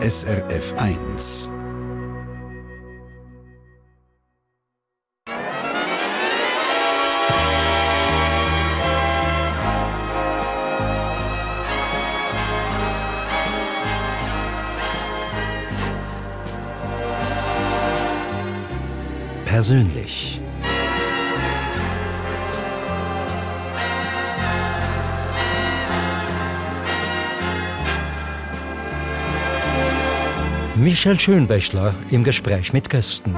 SRF 1. Persönlich. Michel Schönbächler im Gespräch mit Gästen.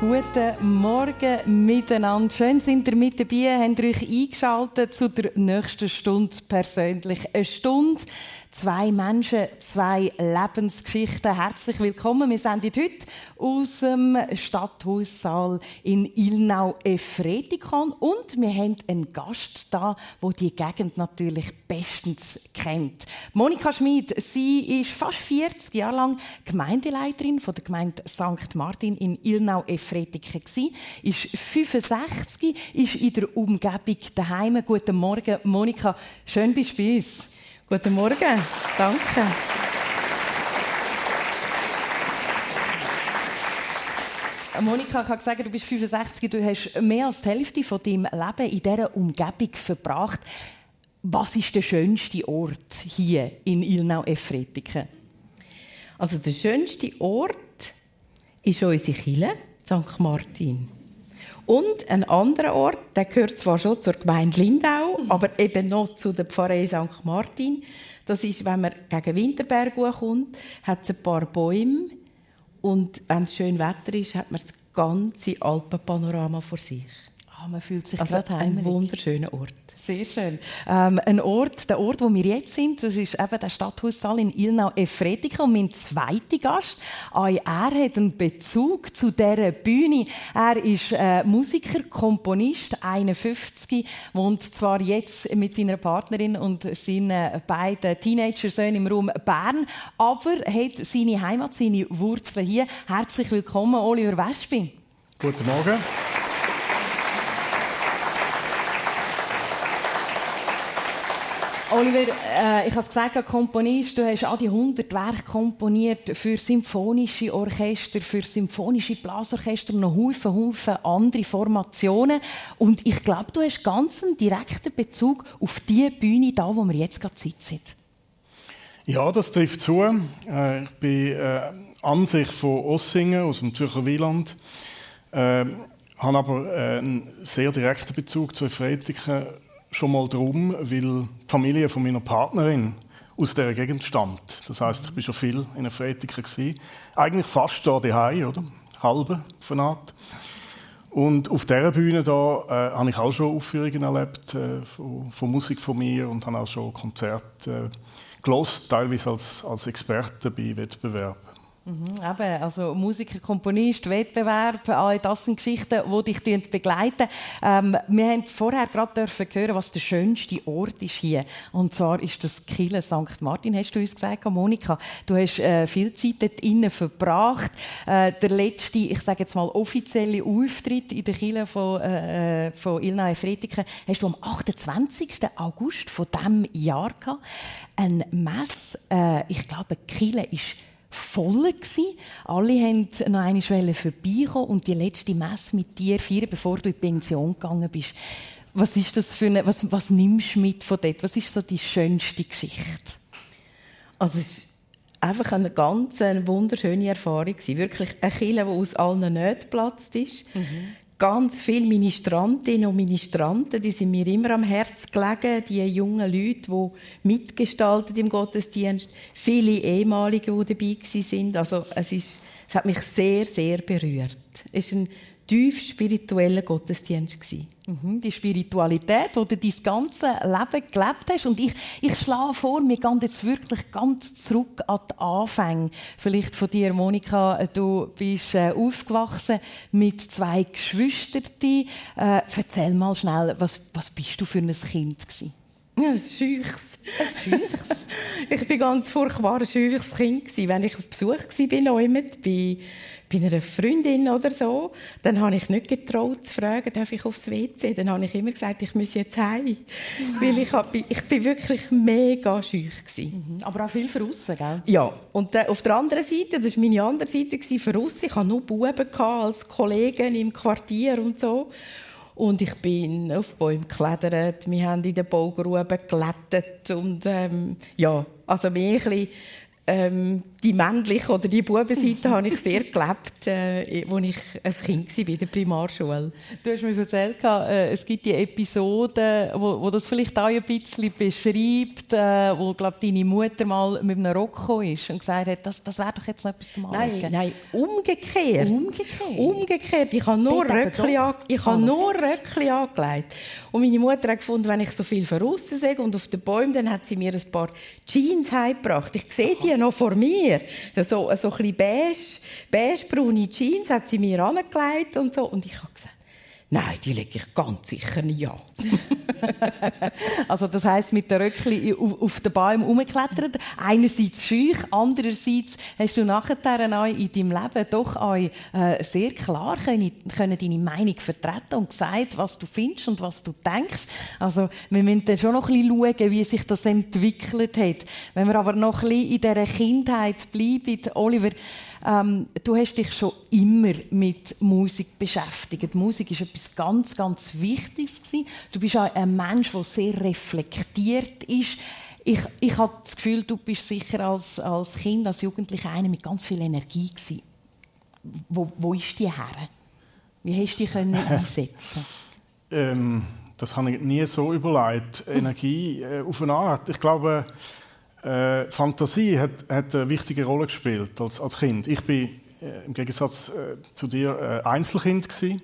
Guten Morgen miteinander. Schön sind ihr mit dabei, habt ihr euch eingeschaltet zu der nächsten Stunde persönlich. Eine Stunde Zwei Menschen, zwei Lebensgeschichten. Herzlich willkommen. Wir sind heute aus dem Stadthaussaal in Ilnau-Efretikon und wir haben einen Gast da, wo die Gegend natürlich bestens kennt. Monika Schmid, sie ist fast 40 Jahre lang Gemeindeleiterin von der Gemeinde St. Martin in Ilnau-Efretiken ist 65, ist in der Umgebung daheim. Guten Morgen, Monika. Schön bist du bei uns. Guten Morgen. Danke. Monika, ich habe gesagt, du bist 65, du hast mehr als die Hälfte von deinem Leben in dieser Umgebung verbracht. Was ist der schönste Ort hier in Ilnau-Efretiken? Also der schönste Ort ist unsere Kille, St. Martin. Und ein anderer Ort, der gehört zwar schon zur Gemeinde Lindau, aber eben noch zu der Pfarrei St. Martin. Das ist, wenn man gegen Winterberg kommt, hat es ein paar Bäume und wenn es schön Wetter ist, hat man das ganze Alpenpanorama vor sich. Oh, man fühlt sich also ein wunderschöner Ort. Sehr schön. Ähm, ein Ort, der Ort, wo wir jetzt sind, das ist eben der Stadthaussaal in Ilnau-Efretika. Und mein zweiter Gast, auch er hat einen Bezug zu dieser Bühne. Er ist äh, Musiker, Komponist, 51, wohnt zwar jetzt mit seiner Partnerin und seinen beiden Teenager-Söhnen im Raum Bern, aber hat seine Heimat, seine Wurzeln hier. Herzlich willkommen, Oliver Wespi. Guten Morgen. Oliver, äh, ich habe es gesagt, Komponist, du hast all die 100 Werke komponiert für symphonische Orchester, für symphonische Blasorchester, noch Haufen, Haufen andere Formationen. Und ich glaube, du hast ganz einen direkten Bezug auf die Bühne, da, wo wir jetzt gerade sitzen. Ja, das trifft zu. Äh, ich bin äh, an sich von Ossingen, aus dem Zürcher Wieland. Äh, habe aber äh, einen sehr direkten Bezug zu Efretiken schon mal darum, weil die Familie von meiner Partnerin aus dieser Gegend stammt. Das heißt, ich war schon viel in Efretiken Eigentlich fast da daheim, oder? Halbe von Art. Und auf dieser Bühne da äh, habe ich auch schon Aufführungen erlebt äh, von, von, Musik von mir und habe auch schon Konzerte äh, gelost, teilweise als, als Experte bei Wettbewerben. Mhm, eben, also Musiker, Komponist, Wettbewerb, all das sind Geschichten, die dich begleiten. Ähm, wir haben vorher gerade hören, was der schönste Ort ist hier. Und zwar ist das Kille St. Martin, hast du uns gesagt, Monika. Du hast äh, viel Zeit dort innen verbracht. Äh, der letzte, ich sage jetzt mal, offizielle Auftritt in der Kille von, äh, von Ilna Fretiken hast du am 28. August von diesem Jahr gehabt. Ein Mess, äh, ich glaube, Kille ist voll. Gewesen. Alle wollten noch einmal vorbeikommen und die letzte Messe mit dir feiern, bevor du in die Pension gegangen bist. Was ist das für eine, was, was nimmst du mit von dort? Was ist so die schönste Geschichte? Also es ist einfach eine ganz wunderschöne Erfahrung Wirklich eine Kille, die aus allen Nöten geplatzt ist. Mhm ganz viele Ministrantinnen und Ministranten, die sind mir immer am Herz gelegen, die jungen Leute, die mitgestaltet im Gottesdienst, viele ehemalige, die dabei sind. Also es, ist, es hat mich sehr, sehr berührt. Es ist ein tief spiritueller Gottesdienst gewesen. Mhm, die Spiritualität, die du dein ganze Leben gelebt hast. Und ich, ich schlage vor, wir gehen jetzt wirklich ganz zurück an die Anfänge. Vielleicht von dir, Monika, du bist äh, aufgewachsen mit zwei Geschwistern. Äh, erzähl mal schnell, was, was bist du für ein Kind gewesen? Ein scheuches. Ein ich war ganz furchtbar ein scheuches Kind. Wenn ich auf Besuch war bei bei bei einer Freundin oder so, dann habe ich nicht getraut zu fragen, darf ich aufs WC? Dann habe ich immer gesagt, ich muss jetzt heim. Weil ich, hab, ich bin wirklich mega schüch gewesen. Mhm. Aber auch viel für aussen, gell? Ja, und äh, auf der anderen Seite, das war meine andere Seite, für aussen. Ich hatte nur Buben als Kollegen im Quartier und so. Und ich bin auf Bäumen geklettert, wir haben in den Baugruben geglättet und ähm, ja, also mehr ein bisschen ähm, die männliche oder die Bubenseite habe ich sehr gelebt, äh, als ich ein Kind war in der Primarschule. Du hast mir erzählt, äh, es gibt die Episoden, wo, wo das vielleicht auch ein bisschen beschreibt, äh, wo glaub, deine Mutter mal mit einem Rock ist und gesagt hat, das, das wäre doch jetzt noch etwas zum Nein, nein, umgekehrt. Umgekehrt? Umgekehrt. Ich habe nur Röckli, an, ich habe nur Röckli angelegt. Und meine Mutter hat gefunden, wenn ich so viel verrissen sehe und auf den Bäumen, dann hat sie mir ein paar Jeans heimgebracht. Ich sehe die noch vor mir. So, so ein bisschen beige, beige-braune Jeans hat sie mir angelegt und so. Und ich habe gesagt, Nein, die lege ich ganz sicher nicht an. also das heißt mit der Röckli auf, den Bäumen umgeklettert. Einerseits schüch, andererseits hast du nachher in deinem Leben doch auch, äh, sehr klar können, können deine Meinung vertreten und gesagt, was du findest und was du denkst. Also wir müssen dann schon noch ein bisschen schauen, wie sich das entwickelt hat. Wenn wir aber noch ein bisschen in dieser Kindheit bleiben, Oliver, ähm, du hast dich schon immer mit Musik beschäftigt. Musik ist etwas ganz, ganz Wichtiges gewesen. Du bist auch ein Mensch, der sehr reflektiert ist. Ich, ich habe das Gefühl, du bist sicher als, als Kind, als Jugendlicher einer mit ganz viel Energie gewesen. Wo, wo ist die her? Wie hast du die einsetzen? ähm, das habe ich nie so überlegt. Energie äh, auf eine Art. Ich glaube, äh, Fantasie hat, hat, eine wichtige Rolle gespielt als, als Kind. Ich bin äh, im Gegensatz äh, zu dir äh, Einzelkind gewesen.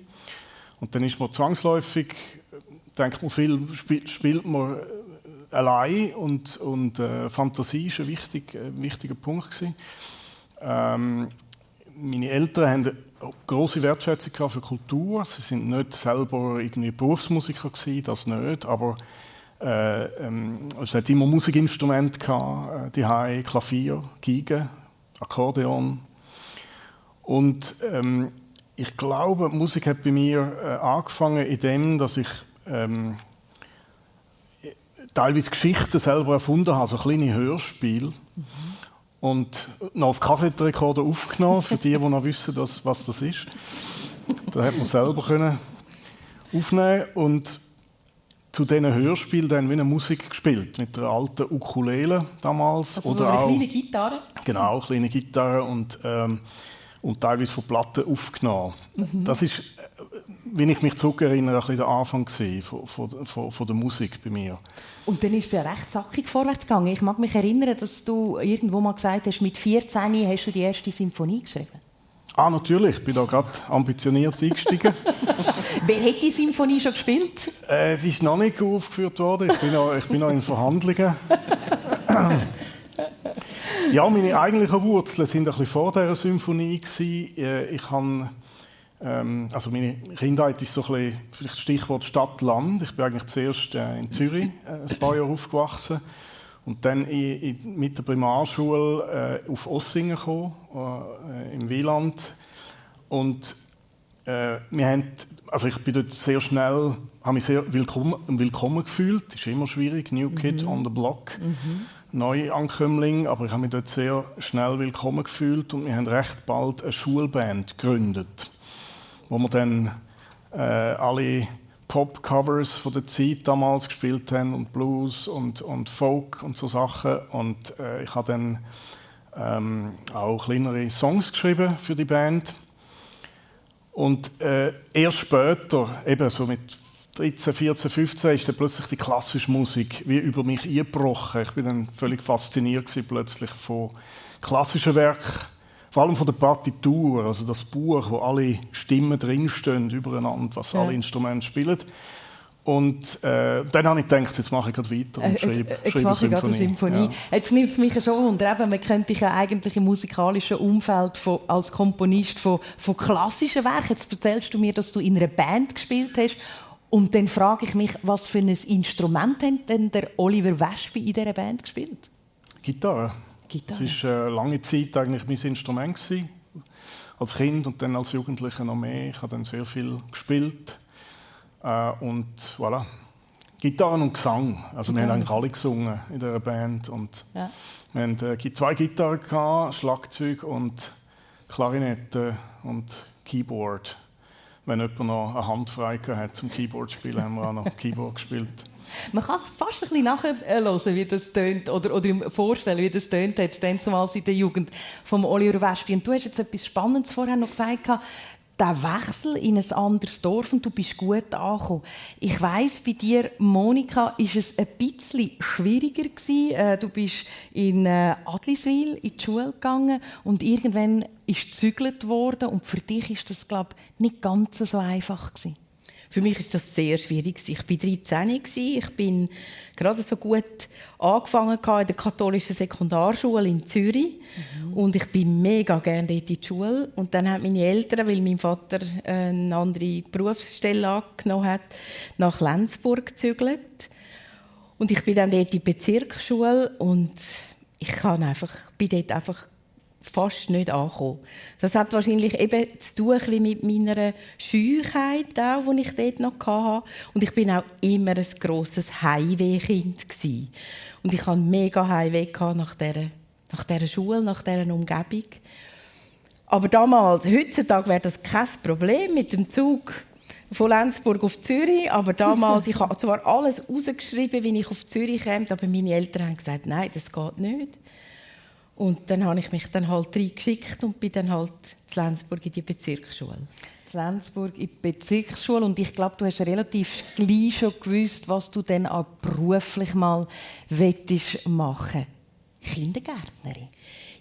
und dann ist man zwangsläufig, äh, denkt man viel, spiel, spielt man äh, allein und, und Fantasie ist ein wichtig, wichtiger Punkt gewesen. Ähm, meine Eltern haben eine große Wertschätzung für Kultur. Sie sind nicht selber irgendwie Berufsmusiker gewesen, das nicht, aber äh, ähm, es hat immer Musikinstrumente gehabt, äh, Klavier, Geige, Akkordeon. Und ähm, ich glaube, Musik hat bei mir äh, angefangen, indem, dass ich ähm, teilweise Geschichten selber erfunden habe, so kleine Hörspiele. Mhm. Und noch auf Kassettenrekorder aufgenommen, für die, die noch wissen, dass, was das ist. Da hat man selber können aufnehmen und zu diesen Hörspielen dann wie eine Musik gespielt, mit der alten Ukulele damals. Also oder so eine auch, kleine Gitarre? Genau, kleine Gitarre und, ähm, und teilweise von Platten aufgenommen. Mhm. Das ist, äh, wenn ich mich zurückerinnere, ein bisschen der Anfang von, von, von, von der Musik bei mir. Und dann ist es ja recht sackig vorwärts gegangen. Ich mag mich erinnern, dass du irgendwo mal gesagt hast, mit 14 hast du die erste Symphonie geschrieben. Ah, natürlich. Ich bin da gerade ambitioniert eingestiegen. Wer hat die Symphonie schon gespielt? Äh, sie ist noch nicht aufgeführt worden. Ich bin noch, ich bin noch in Verhandlungen. ja, meine eigentlichen Wurzeln sind ein bisschen vor dieser Symphonie. Gewesen. Äh, ich habe, ähm, also meine Kindheit ist so ein bisschen, vielleicht Stichwort Stadt-Land. Ich bin eigentlich zuerst äh, in Zürich äh, ein paar Jahre aufgewachsen und dann in, in, mit der Primarschule äh, auf Ossingen gekommen, äh, im Wieland. Und äh, wir haben, also ich bin dort sehr schnell, habe mich sehr willkommen, willkommen gefühlt. Das ist immer schwierig, New Kid mhm. on the Block, mhm. Neuankömmling, aber ich habe mich dort sehr schnell willkommen gefühlt und wir haben recht bald eine Schulband gegründet, wo wir dann äh, alle Pop-Covers von der Zeit damals gespielt haben und Blues und, und Folk und so Sachen. Und äh, ich habe dann ähm, auch kleinere Songs geschrieben für die Band. Und äh, erst später, eben so mit 13, 14, 15, ist dann plötzlich die klassische Musik wie über mich eingebrochen. Ich bin dann völlig fasziniert plötzlich von klassischen Werken vor allem von der Partitur, also das Buch, wo alle Stimmen drinstehen übereinander, was ja. alle Instrumente spielen. Und äh, dann habe ich gedacht, jetzt mache ich gerade weiter und schreibe, jetzt, jetzt mache ich eine Symphonie. Ja. Jetzt nimmt es mich schon wunder, man könnte dich ja eigentlich im musikalischen Umfeld von, als Komponist von, von klassischen Werken, jetzt erzählst du mir, dass du in einer Band gespielt hast und dann frage ich mich, was für ein Instrument hat denn der Oliver Wespe in dieser Band gespielt? Gitarre. Gitarre. Das war äh, lange Zeit eigentlich mein Instrument. Gewesen. als Kind und dann als Jugendlicher noch mehr. Ich habe dann sehr viel gespielt äh, und voilà. Gitarren und Gesang. Also wir haben eigentlich alle gesungen in der Band und ja. wir hatten äh, zwei Gitarren gehabt, Schlagzeug und Klarinette und Keyboard. Wenn jemand noch eine Hand frei hat zum Keyboard spielen, haben wir auch noch Keyboard gespielt. Man kann es fast ein bisschen nachhören, wie das tönt, oder, oder vorstellen, wie das tönt dann zumal in der Jugend von Oliver Wespi. Und du hast jetzt etwas Spannendes vorher noch gesagt, der Wechsel in ein anderes Dorf und du bist gut angekommen. Ich weiß bei dir, Monika, ist es ein bisschen schwieriger gewesen. Äh, du bist in äh, Adliswil in die Schule gegangen und irgendwann ist gezügelt worden und für dich ist das glaube ich, nicht ganz so einfach gewesen. Für mich ist das sehr schwierig. Ich war 13. Ich bin gerade so gut angefangen in der katholischen Sekundarschule in Zürich. Mhm. Und ich bin mega gerne dort in die Schule. Und dann haben meine Eltern, weil mein Vater eine andere Berufsstelle angenommen hat, nach Lenzburg gezügelt. Und ich bin dann dort in die Bezirksschule und ich kann einfach, bin dort einfach fast nicht angekommen. Das hat wahrscheinlich eben zu tun mit meiner Scheuheit, auch, die ich dort noch hatte. Und ich bin auch immer ein grosses Heimwehkind. Und ich hatte mega Heimweh nach dieser, nach dieser Schule, nach dieser Umgebung. Aber damals, heutzutage wäre das kein Problem mit dem Zug von Lenzburg auf Zürich. Aber damals, ich habe zwar alles rausgeschrieben, wie ich auf Zürich käme, aber meine Eltern haben gesagt, nein, das geht nicht. Und dann habe ich mich dann halt reingeschickt und bin dann halt zu Lenzburg in die Bezirksschule. Zu Lenzburg in die Bezirksschule und ich glaube, du hast relativ gleich schon gewusst, was du dann auch beruflich mal machen Kindergärtnerin.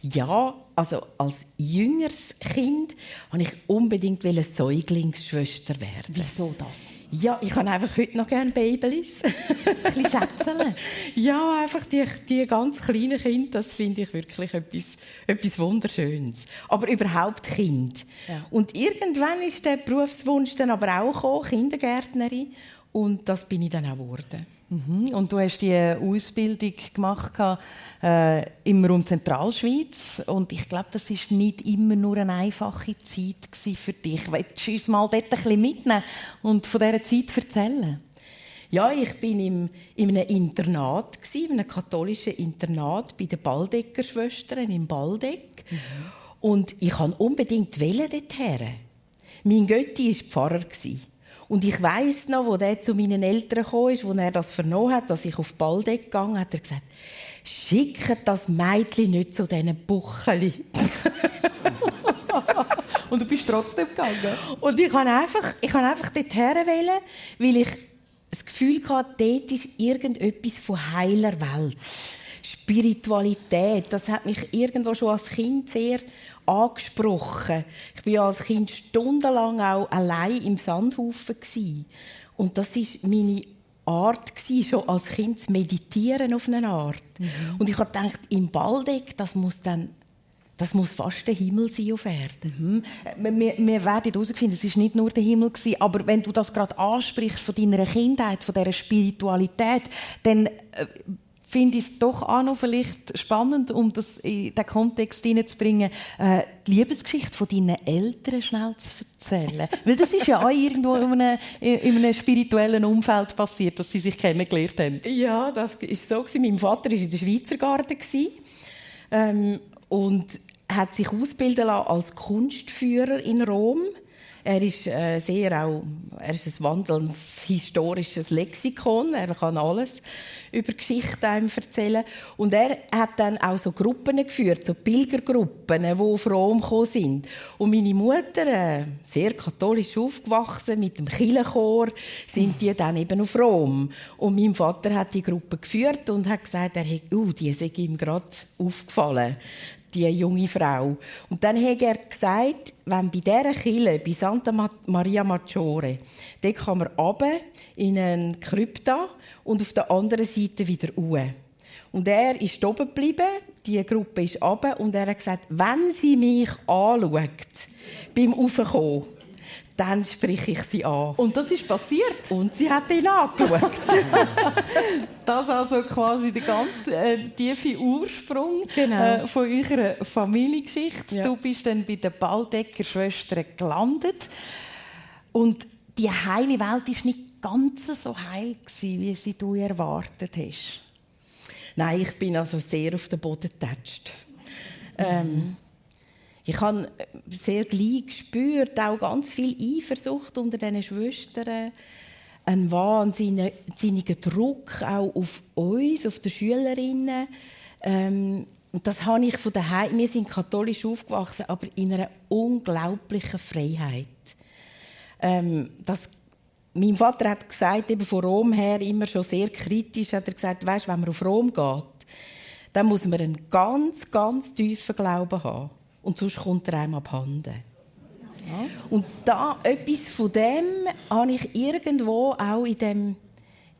Ja, also als jüngeres Kind wollte ich unbedingt eine Säuglingsschwester werden. Wieso das? Ja, ich habe einfach heute noch gerne Babys. ein bisschen schätzeln. Ja, einfach die, die ganz kleinen Kinder, das finde ich wirklich etwas, etwas Wunderschönes. Aber überhaupt Kind. Ja. Und irgendwann ist der Berufswunsch dann aber auch gekommen, Kindergärtnerin. Und das bin ich dann auch geworden. Mhm. Und du hast die Ausbildung gemacht äh, im Raum Zentralschweiz und ich glaube, das ist nicht immer nur eine einfache Zeit für dich. Willst du uns mal dort ein bisschen mitnehmen und von dieser Zeit erzählen? Ja, ich bin im, in einem Internat in einem katholischen Internat bei den Baldecker Schwestern im Baldeck mhm. und ich kann unbedingt wählen dorthin. Mein Götti war Pfarrer. Und ich weiß noch, wo der zu meinen Eltern kam, wo er das vernommen hat, dass ich auf Baldeck gegangen hat er gesagt, schickt das Mädchen nicht zu diesen Bucheli. Und du bist trotzdem gegangen? Und ich kann einfach, ich kann einfach dorthin wählen, weil ich das Gefühl hatte, dort ist irgendetwas von heiler Welt. Spiritualität, das hat mich irgendwo schon als Kind sehr angesprochen. Ich war als Kind stundenlang auch allein im Sandhaufen und das ist meine Art gewesen, schon als Kind zu meditieren auf eine Art. Mhm. Und ich habe gedacht, im Baldeck, das muss dann das muss fast der Himmel sein auf Erden. Mhm. Wir, wir werden herausfinden, es war nicht nur der Himmel. Gewesen, aber wenn du das gerade ansprichst von deiner Kindheit, von dieser Spiritualität, dann äh, finde ich es doch auch noch vielleicht spannend, um das in den Kontext hineinzubringen, äh, die Liebesgeschichte von deinen Eltern schnell zu erzählen. Weil das ist ja auch irgendwo in einem, in einem spirituellen Umfeld passiert, dass sie sich kennengelernt haben. Ja, das ist so. Mein Vater war in der Schweizer Garten ähm, und hat sich ausbilden lassen als Kunstführer in Rom. Er ist äh, sehr auch, er ist ein wandelndes historisches Lexikon. Er kann alles über Geschichte erzählen. Und er hat dann auch so Gruppen geführt, so Pilgergruppen, die auf Rom gekommen sind. Und meine Mutter, äh, sehr katholisch aufgewachsen, mit dem Kirchenchor, sind die dann eben auf Rom. Und mein Vater hat die Gruppe geführt und hat gesagt, er hat, uh, die sei ihm gerade aufgefallen die junge Frau. Und dann hat er gesagt, wenn bei dieser Kille, bei Santa Maria Maggiore, da kann man runter in eine Krypta und auf der anderen Seite wieder hoch. Und er ist oben geblieben, die Gruppe ist runter und er hat gesagt, wenn sie mich anschaut, beim Aufkommen, dann spreche ich sie an. Und das ist passiert? Und sie hat ihn angeschaut. das ist also quasi der ganz äh, tiefe Ursprung genau. äh, von eurer Familiengeschichte. Ja. Du bist dann bei den Baldecker Schwestern gelandet. Und die heile Welt war nicht ganz so heil, gewesen, wie sie du erwartet hast. Nein, ich bin also sehr auf den Boden getatscht. Ähm, ich habe sehr gleich gespürt, auch ganz viel Eifersucht unter diesen Schwestern. Ein wahnsinniger Druck auch auf uns, auf die Schülerinnen. Ähm, das habe ich von daheim. Wir sind katholisch aufgewachsen, aber in einer unglaublichen Freiheit. Ähm, das, mein Vater hat gesagt, eben von Rom her immer schon sehr kritisch, hat er gesagt, weißt, wenn man auf Rom geht, dann muss man einen ganz, ganz tiefen Glauben haben. Und sonst kommt er einem abhanden. Ja. Und da etwas von dem habe ich irgendwo auch in dem.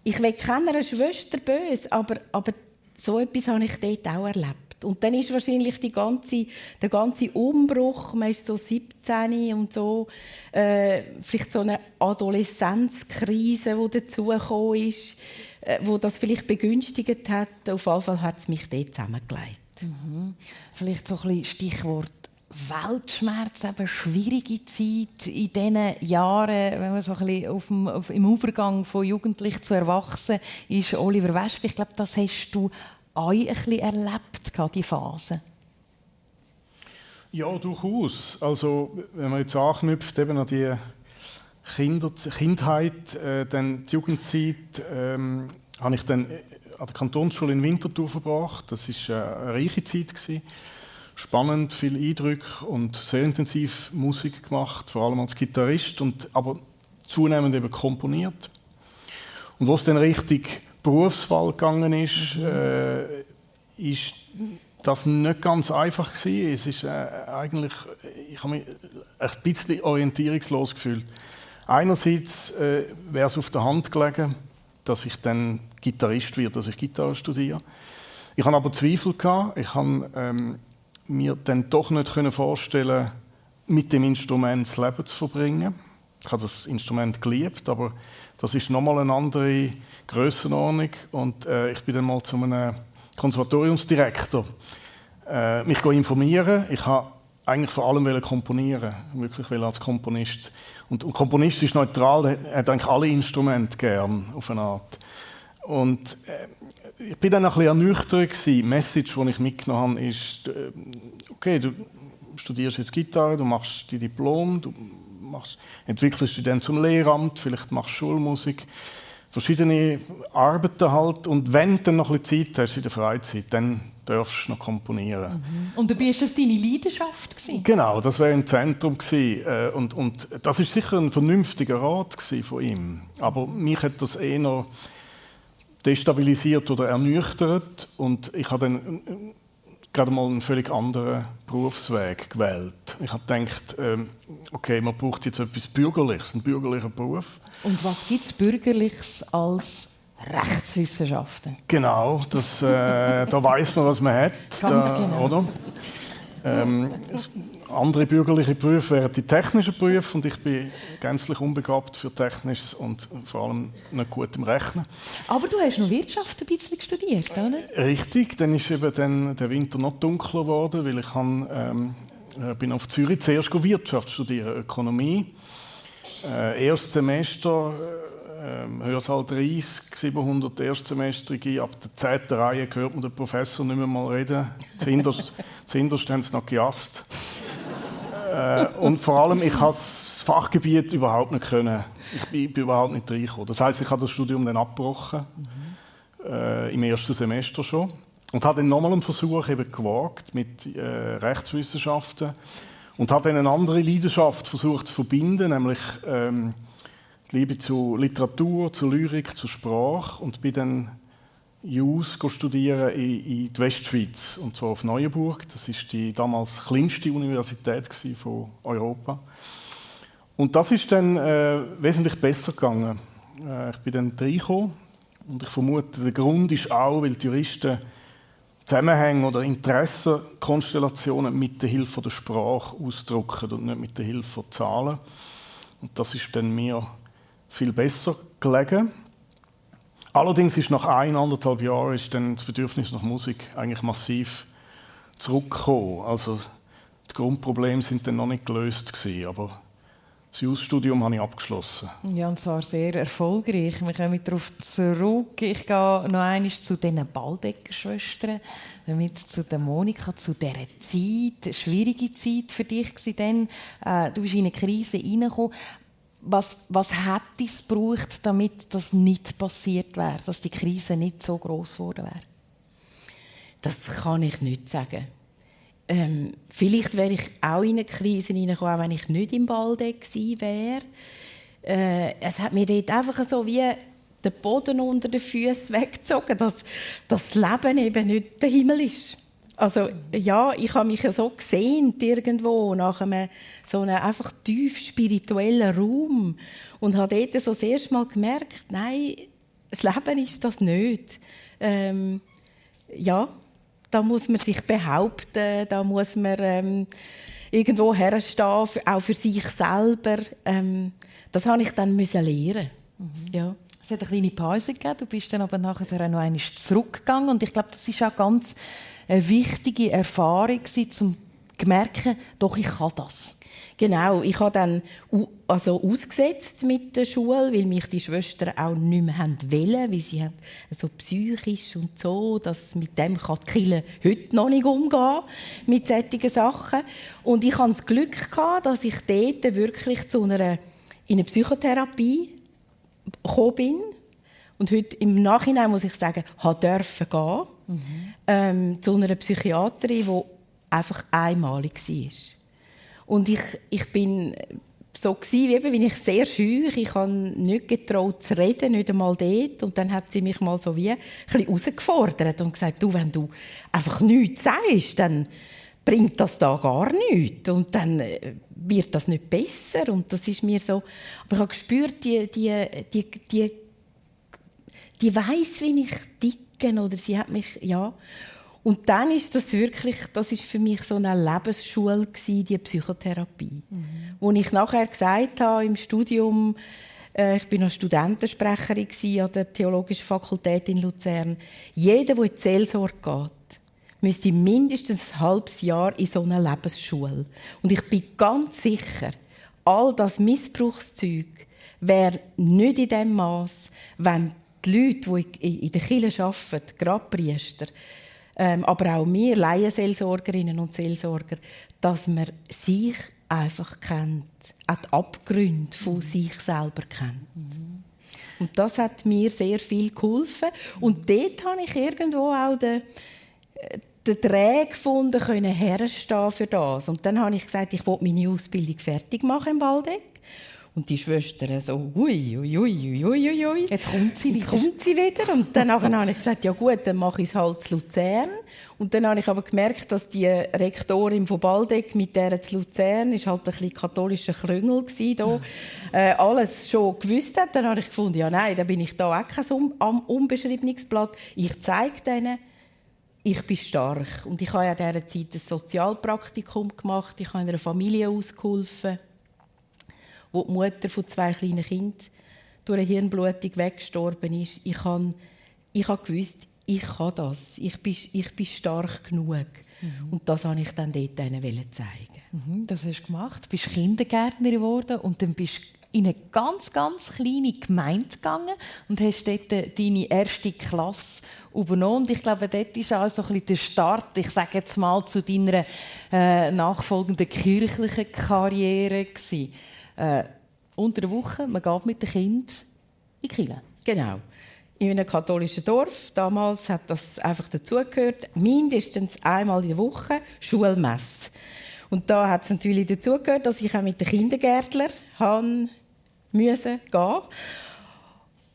Ich will keiner Schwester böse, aber, aber so etwas habe ich dort auch erlebt. Und dann ist wahrscheinlich die ganze, der ganze Umbruch, man ist so 17 und so, äh, vielleicht so eine Adoleszenzkrise, die dazugekommen ist, äh, wo das vielleicht begünstigt hat. Auf jeden Fall hat es mich dort zusammengelegt. Mhm. Vielleicht so ein bisschen Stichwort Weltschmerz, eben schwierige Zeit in diesen Jahren, wenn man so ein bisschen auf dem, auf, im Übergang von Jugendlich zu Erwachsen ist, Oliver Wesp, ich glaube, das hast du auch ein bisschen erlebt, die Phase. Ja, durchaus. Also, wenn man jetzt anknüpft eben an die Kinder, Kindheit, äh, dann die Jugendzeit, ähm, habe ich dann an der Kantonsschule in Winterthur verbracht. Das war äh, eine reiche Zeit. Gewesen. Spannend, viel Eindrücke und sehr intensiv Musik gemacht, vor allem als Gitarrist, und aber zunehmend eben komponiert. Und was dann richtig Berufswahl gegangen ist, mhm. äh, ist das nicht ganz einfach gewesen. Es ist äh, eigentlich, ich habe mich ein bisschen orientierungslos gefühlt. Einerseits äh, wäre es auf der Hand gelegen, dass ich dann Gitarrist werde, dass ich Gitarre studiere. Ich habe aber Zweifel gehabt. Ich habe ähm, mir dann doch nicht können vorstellen, mit dem Instrument das Leben zu verbringen. Ich habe das Instrument geliebt, aber das ist nochmal eine andere Grössenordnung. Und äh, ich bin dann mal zu einem Konservatoriumsdirektor äh, mich informieren. Ich habe eigentlich vor allem komponieren, wirklich als Komponist. Und, und Komponist ist neutral, er hat eigentlich alle Instrumente gern auf eine Art. Und äh, ich bin dann ein bisschen ernüchtert Die Message, die ich mitgenommen habe, ist, äh, okay, du studierst jetzt Gitarre, du machst die Diplom, du machst, entwickelst dich dann zum Lehramt, vielleicht machst du Schulmusik, verschiedene Arbeiten halt. Und wenn du dann noch ein bisschen Zeit hast in der Freizeit, dann darfst du noch komponieren. Mhm. Und dabei war das deine Leidenschaft? Gewesen? Genau, das wäre im Zentrum gewesen. Äh, und, und das ist sicher ein vernünftiger Rat von ihm. Aber mich hat das eher destabilisiert oder ernüchtert und ich habe dann äh, gerade mal einen völlig anderen Berufsweg gewählt. Ich habe gedacht, ähm, okay, man braucht jetzt etwas Bürgerliches, einen bürgerlichen Beruf. Und was gibt es Bürgerliches als Rechtswissenschaften? Genau, das, äh, da weiß man, was man hat. Ganz da, genau. Oder? Ähm, andere bürgerliche Berufe wären die technischen Berufe und ich bin gänzlich unbegabt für Technisches und vor allem nicht gut im Rechnen. Aber du hast noch Wirtschaft ein bisschen studiert, oder? Richtig, dann ist eben dann der Winter noch dunkler geworden, weil ich han, ähm, äh, bin auf Zürich zuerst Wirtschaft studieren, Ökonomie. Äh, erstes Semester ähm, Hörsaal 30, 700 Erstsemestrige, ab der 10. Reihe hört man den Professor nicht mehr mal reden. Zuhinterst, zuhinterst haben sie noch gejasst. Äh, und vor allem, ich habe das Fachgebiet überhaupt nicht können. Ich bin, bin überhaupt nicht reingekommen. Das heißt, ich habe das Studium dann abgebrochen, mhm. äh, im ersten Semester schon. Und habe dann nochmal einen Versuch eben gewagt mit äh, Rechtswissenschaften und habe dann eine andere Leidenschaft versucht zu verbinden, nämlich ähm, die Liebe zu Literatur, zu Lyrik, zu Sprache und bin dann Jus studieren in, in die Westschweiz und zwar auf Neuenburg. Das ist die damals kleinste Universität von Europa. Und das ist dann äh, wesentlich besser gegangen. Äh, ich bin dann reingekommen und ich vermute, der Grund ist auch, weil die Juristen Zusammenhänge oder Interessenkonstellationen mit der Hilfe der Sprache ausdrücken und nicht mit der Hilfe von Zahlen. Und das ist dann mir viel besser gelegen. Allerdings ist nach ein, anderthalb Jahren ist dann das Bedürfnis nach Musik eigentlich massiv zurückgekommen. Also die Grundprobleme sind dann noch nicht gelöst gewesen, aber das Jus-Studium habe ich abgeschlossen. Ja, und zwar sehr erfolgreich. Wir kommen darauf zurück. Ich gehe noch einmal zu den Baldecker-Schwestern, damit zu der Monika, zu dieser Zeit, schwierige Zeit für dich dann. Äh, du bist in eine Krise hineingekommen. Was, was hätte es gebraucht, damit das nicht passiert wäre, dass die Krise nicht so groß geworden wäre? Das kann ich nicht sagen. Ähm, vielleicht wäre ich auch in eine Krise hineingekommen, wenn ich nicht im Balde gewesen wäre. Äh, es hat mir dort einfach so wie den Boden unter den Füßen weggezogen, dass das Leben eben nicht der Himmel ist. Also ja, ich habe mich ja so gesehen irgendwo nach einem so einem einfach tief spirituellen Raum und habe dort so das erste Mal gemerkt, nein, das Leben ist das nicht. Ähm, ja, da muss man sich behaupten, da muss man ähm, irgendwo herstehen, auch für sich selber. Ähm, das habe ich dann müssen lernen. Mhm. Ja. Es hat eine kleine Pause gegeben, du bist dann aber nachher noch einmal zurückgegangen und ich glaube, das ist auch ganz eine wichtige Erfahrung, um zu merken, doch ich kann das. Genau, ich habe dann also ausgesetzt mit der Schule, weil mich die Schwestern auch nicht mehr wollen, weil sie haben so psychisch und so, dass mit dem kann die Kirche heute noch nicht umgehen, mit solchen Sachen. Und ich hatte das Glück, gehabt, dass ich dort wirklich zu einer, in eine Psychotherapie gekommen bin. Und heute im Nachhinein muss ich sagen, habe dürfen gehen, mhm. Ähm, zu einer Psychiaterin, die einfach einmalig war. Und ich, ich bin so gewesen, eben, bin ich sehr schüch. Ich habe nicht getraut zu reden, nicht einmal dort. Und dann hat sie mich mal so wie ein bisschen herausgefordert und gesagt, du, wenn du einfach nichts sagst, dann bringt das da gar nichts. Und dann äh, wird das nicht besser. Und das ist mir so, aber ich habe gespürt, die, die, die, die, die weiss, wie ich ticke, oder sie hat mich, ja. Und dann ist das wirklich, das ist für mich so eine Lebensschule gewesen, die Psychotherapie, mhm. wo ich nachher gesagt habe im Studium, äh, ich bin noch Studentensprecherin an der Theologischen Fakultät in Luzern. Jeder, der in die Seelsorge geht, müsste mindestens ein halbes Jahr in so einer Lebensschule. Und ich bin ganz sicher, all das Missbrauchszeug wäre nicht in dem Maß, wenn die Leute, die in der Kirche arbeiten, gerade Priester, ähm, aber auch wir Laienseelsorgerinnen und Seelsorger, dass man sich einfach kennt, auch die Abgründe von mhm. sich selber kennt. Mhm. Und das hat mir sehr viel geholfen. Und dort habe ich irgendwo auch den, den Dreh gefunden, können herstehen für das. Und dann habe ich gesagt, ich will meine Ausbildung fertig machen im Waldeck. Und die Schwester so, ui, ui, ui, ui, ui, ui. Jetzt kommt sie wieder. Jetzt kommt sie wieder. Und dann habe ich gesagt, ja gut, dann mache ich es halt zu Luzern. Und dann habe ich aber gemerkt, dass die Rektorin von Baldeck mit der zu Luzern ist halt ein bisschen katholischer Krüngel da, äh, alles schon gewusst hat. Dann habe ich gefunden, ja nein, da bin ich da auch kein am Unbeschreibungsblatt. Ich zeige denen, ich bin stark. Und ich habe ja in dieser Zeit ein Sozialpraktikum gemacht. Ich habe in einer Familie ausgeholfen wo die Mutter von zwei kleinen Kindern durch eine Hirnblutung weggestorben ist. Ich habe ich hab gewusst, ich kann das. Ich bin, ich bin stark genug. Mhm. Und das wollte ich dann dort zeigen. Mhm, das hast du gemacht. Du bist Kindergärtnerin geworden und dann bist in eine ganz, ganz kleine Gemeinde gegangen und hast dort deine erste Klasse übernommen. Und ich glaube, dort ist auch so ein bisschen der Start, ich sage jetzt mal, zu deiner äh, nachfolgenden kirchlichen Karriere gewesen äh, unter der Woche, man geht mit dem Kind in die Kirche. Genau. In einem katholischen Dorf, damals hat das einfach dazugehört, mindestens einmal in der Woche Schulmesse. Und da hat es natürlich dazugehört, dass ich auch mit den Kindergärtlern gehen musste.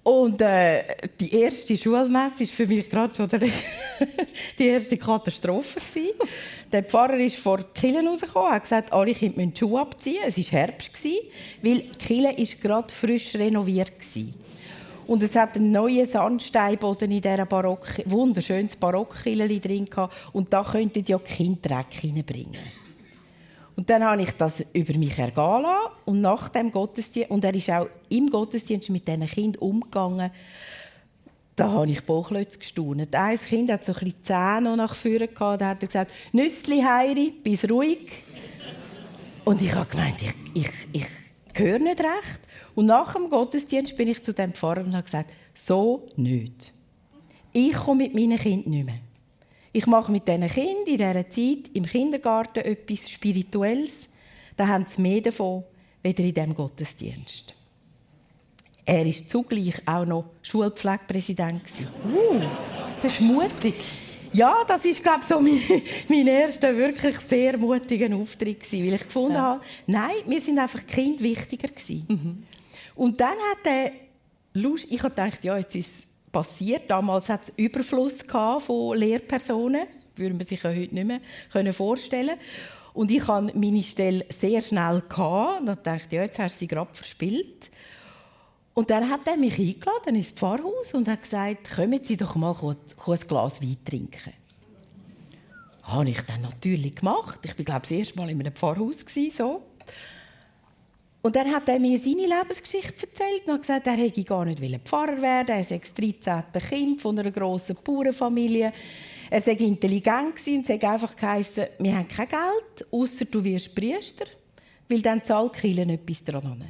Und äh, die erste Schulmesse war für mich gerade schon die erste Katastrophe. Gewesen. Der Pfarrer ist vor die Kirche rausgekommen, hat gesagt, alle Kinder müssen die Schuhe abziehen. Es war Herbst, gewesen, weil die Kirche gerade frisch renoviert war. Und es hat einen neuen Sandsteinboden in dieser Barock, wunderschönes Barockkirche drin gehabt. Und da könnten ja Kinder Dreck hineinbringen. Und dann habe ich das über mich ergehen. Und nach dem Gottesdienst, und er ist auch im Gottesdienst mit diesen Kindern umgegangen, da habe ich Bauchlötze gestaunt. Ein Kind hat so ein bisschen Zähne nach vorne gehabt. Da hat er gesagt, Nüssli, Heiri, bist ruhig. Und ich habe gemeint, ich, ich, ich höre nicht recht. Und nach dem Gottesdienst bin ich zu dem Pfarrer und habe gesagt, so nicht. Ich komme mit meinen Kindern nicht mehr. Ich mache mit diesen Kindern in dieser Zeit im Kindergarten etwas Spirituelles. Da haben sie mehr davon, weder in diesem Gottesdienst. Er war zugleich auch noch Schulpflegepräsident. Uh, das ist mutig. Ja, das ist glaube ich, so mein, mein erster wirklich sehr mutiger Auftritt gewesen, weil ich gefunden ja. habe, nein, mir sind einfach Kind wichtiger gewesen. Mhm. Und dann hat er Lust, ich habe gedacht, ja, jetzt ist es passiert. Damals hat es Überfluss von Lehrpersonen, würde man sich ja heute nicht mehr vorstellen Und ich hatte meine Stelle sehr schnell. Und dachte ja, jetzt hast du sie gerade verspielt. Und dann hat er mich eingeladen ins Pfarrhaus und hat gesagt, kommen Sie doch mal ein Glas Wein trinken. Das habe ich dann natürlich gemacht. Ich war, glaube ich, das erste Mal in einem Pfarrhaus. So. Und dann hat er mir seine Lebensgeschichte erzählt und hat gesagt, er hätte gar nicht Pfarrer werden. Er sei das 13. Kind von einer grossen Bauernfamilie. Er sei intelligent und sei einfach geheißen, wir haben kein Geld, außer du wirst Priester, weil dann zahlt Kirche etwas dran.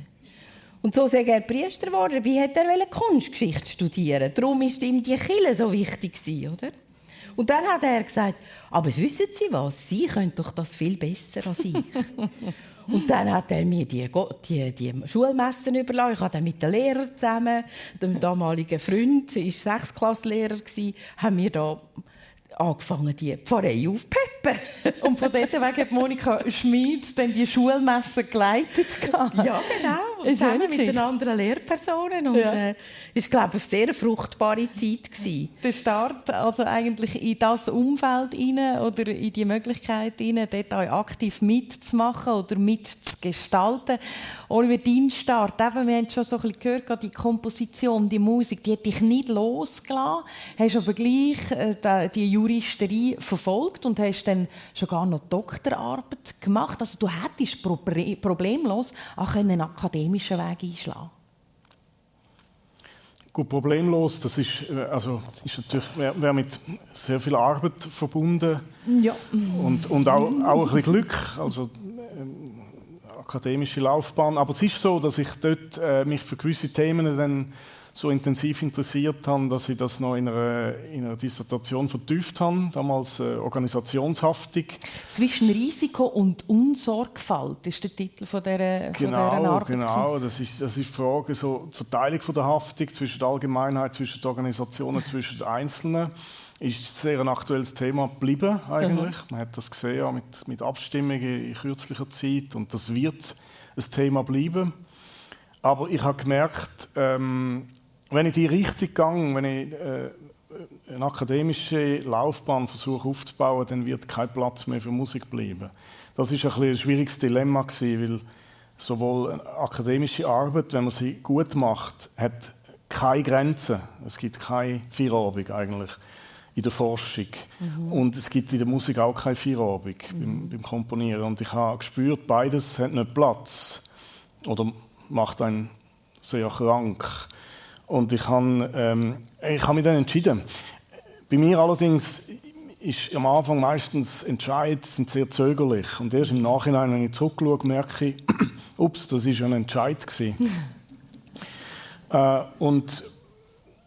Und so sei er Priester geworden. Wie hätte er Kunstgeschichte studieren Darum war ihm die Kirche so wichtig oder? Und dann hat er gesagt, aber wissen Sie was, Sie können doch das viel besser als ich. Und dann hat er mir die, die, die Schulmessen überlassen. Ich habe dann mit den Lehrern zusammen, dem damaligen Freund, war Sechsklasslehrer, haben wir da angefangen, die Pfarrei aufpeppen. Und von dort weg hat Monika Schmid dann die Schulmesse geleitet. Ja, genau. Zusammen mit den anderen Lehrpersonen. Und ja. äh, ist, glaube ich, eine sehr fruchtbare Zeit gewesen. Der Start also eigentlich in das Umfeld hinein oder in die Möglichkeit hinein, dort aktiv mitzumachen oder mitzugestalten. Oliver, dein Start, eben, wir haben schon so ein bisschen gehört, die Komposition, die Musik, die hat dich nicht losgelassen. Hast aber gleich äh, die Juristerei verfolgt und hast dann schon gar noch Doktorarbeit gemacht. Also du hättest problemlos auch einen akademischen Weg einschlagen Gut, problemlos, das ist, äh, also, ist natürlich wär mit sehr viel Arbeit verbunden ja. und, und auch, auch ein bisschen Glück, also ähm, akademische Laufbahn. Aber es ist so, dass ich dort äh, mich für gewisse Themen dann so intensiv interessiert habe, dass ich das noch in einer, in einer Dissertation vertieft habe, damals äh, Organisationshaftung. Zwischen Risiko und Unsorgfalt ist der Titel von dieser, genau, von dieser Arbeit. Genau, das ist, das ist die Frage, so die Verteilung von der Haftung zwischen der Allgemeinheit, zwischen den Organisationen, zwischen den Einzelnen ist sehr ein aktuelles Thema geblieben eigentlich. Mhm. Man hat das gesehen mit, mit Abstimmungen in kürzlicher Zeit und das wird ein Thema bleiben. Aber ich habe gemerkt, ähm, wenn ich die Richtung gehe, wenn ich äh, eine akademische Laufbahn versuche aufzubauen, dann wird kein Platz mehr für Musik bleiben. Das ist ein, ein schwieriges Dilemma gewesen, weil sowohl eine akademische Arbeit, wenn man sie gut macht, hat keine Grenzen. Es gibt keine Feierabend eigentlich in der Forschung. Mhm. Und es gibt in der Musik auch keine Feierabend mhm. beim, beim, Komponieren. Und ich habe gespürt, beides hat nicht Platz. Oder macht einen sehr krank. Und ich habe, ähm, ich habe mich dann entschieden. Bei mir allerdings ist am Anfang meistens Entscheid sind sehr zögerlich und erst im Nachhinein, wenn ich zurückschaue, merke ich, ups, das ist ein Entscheid äh, und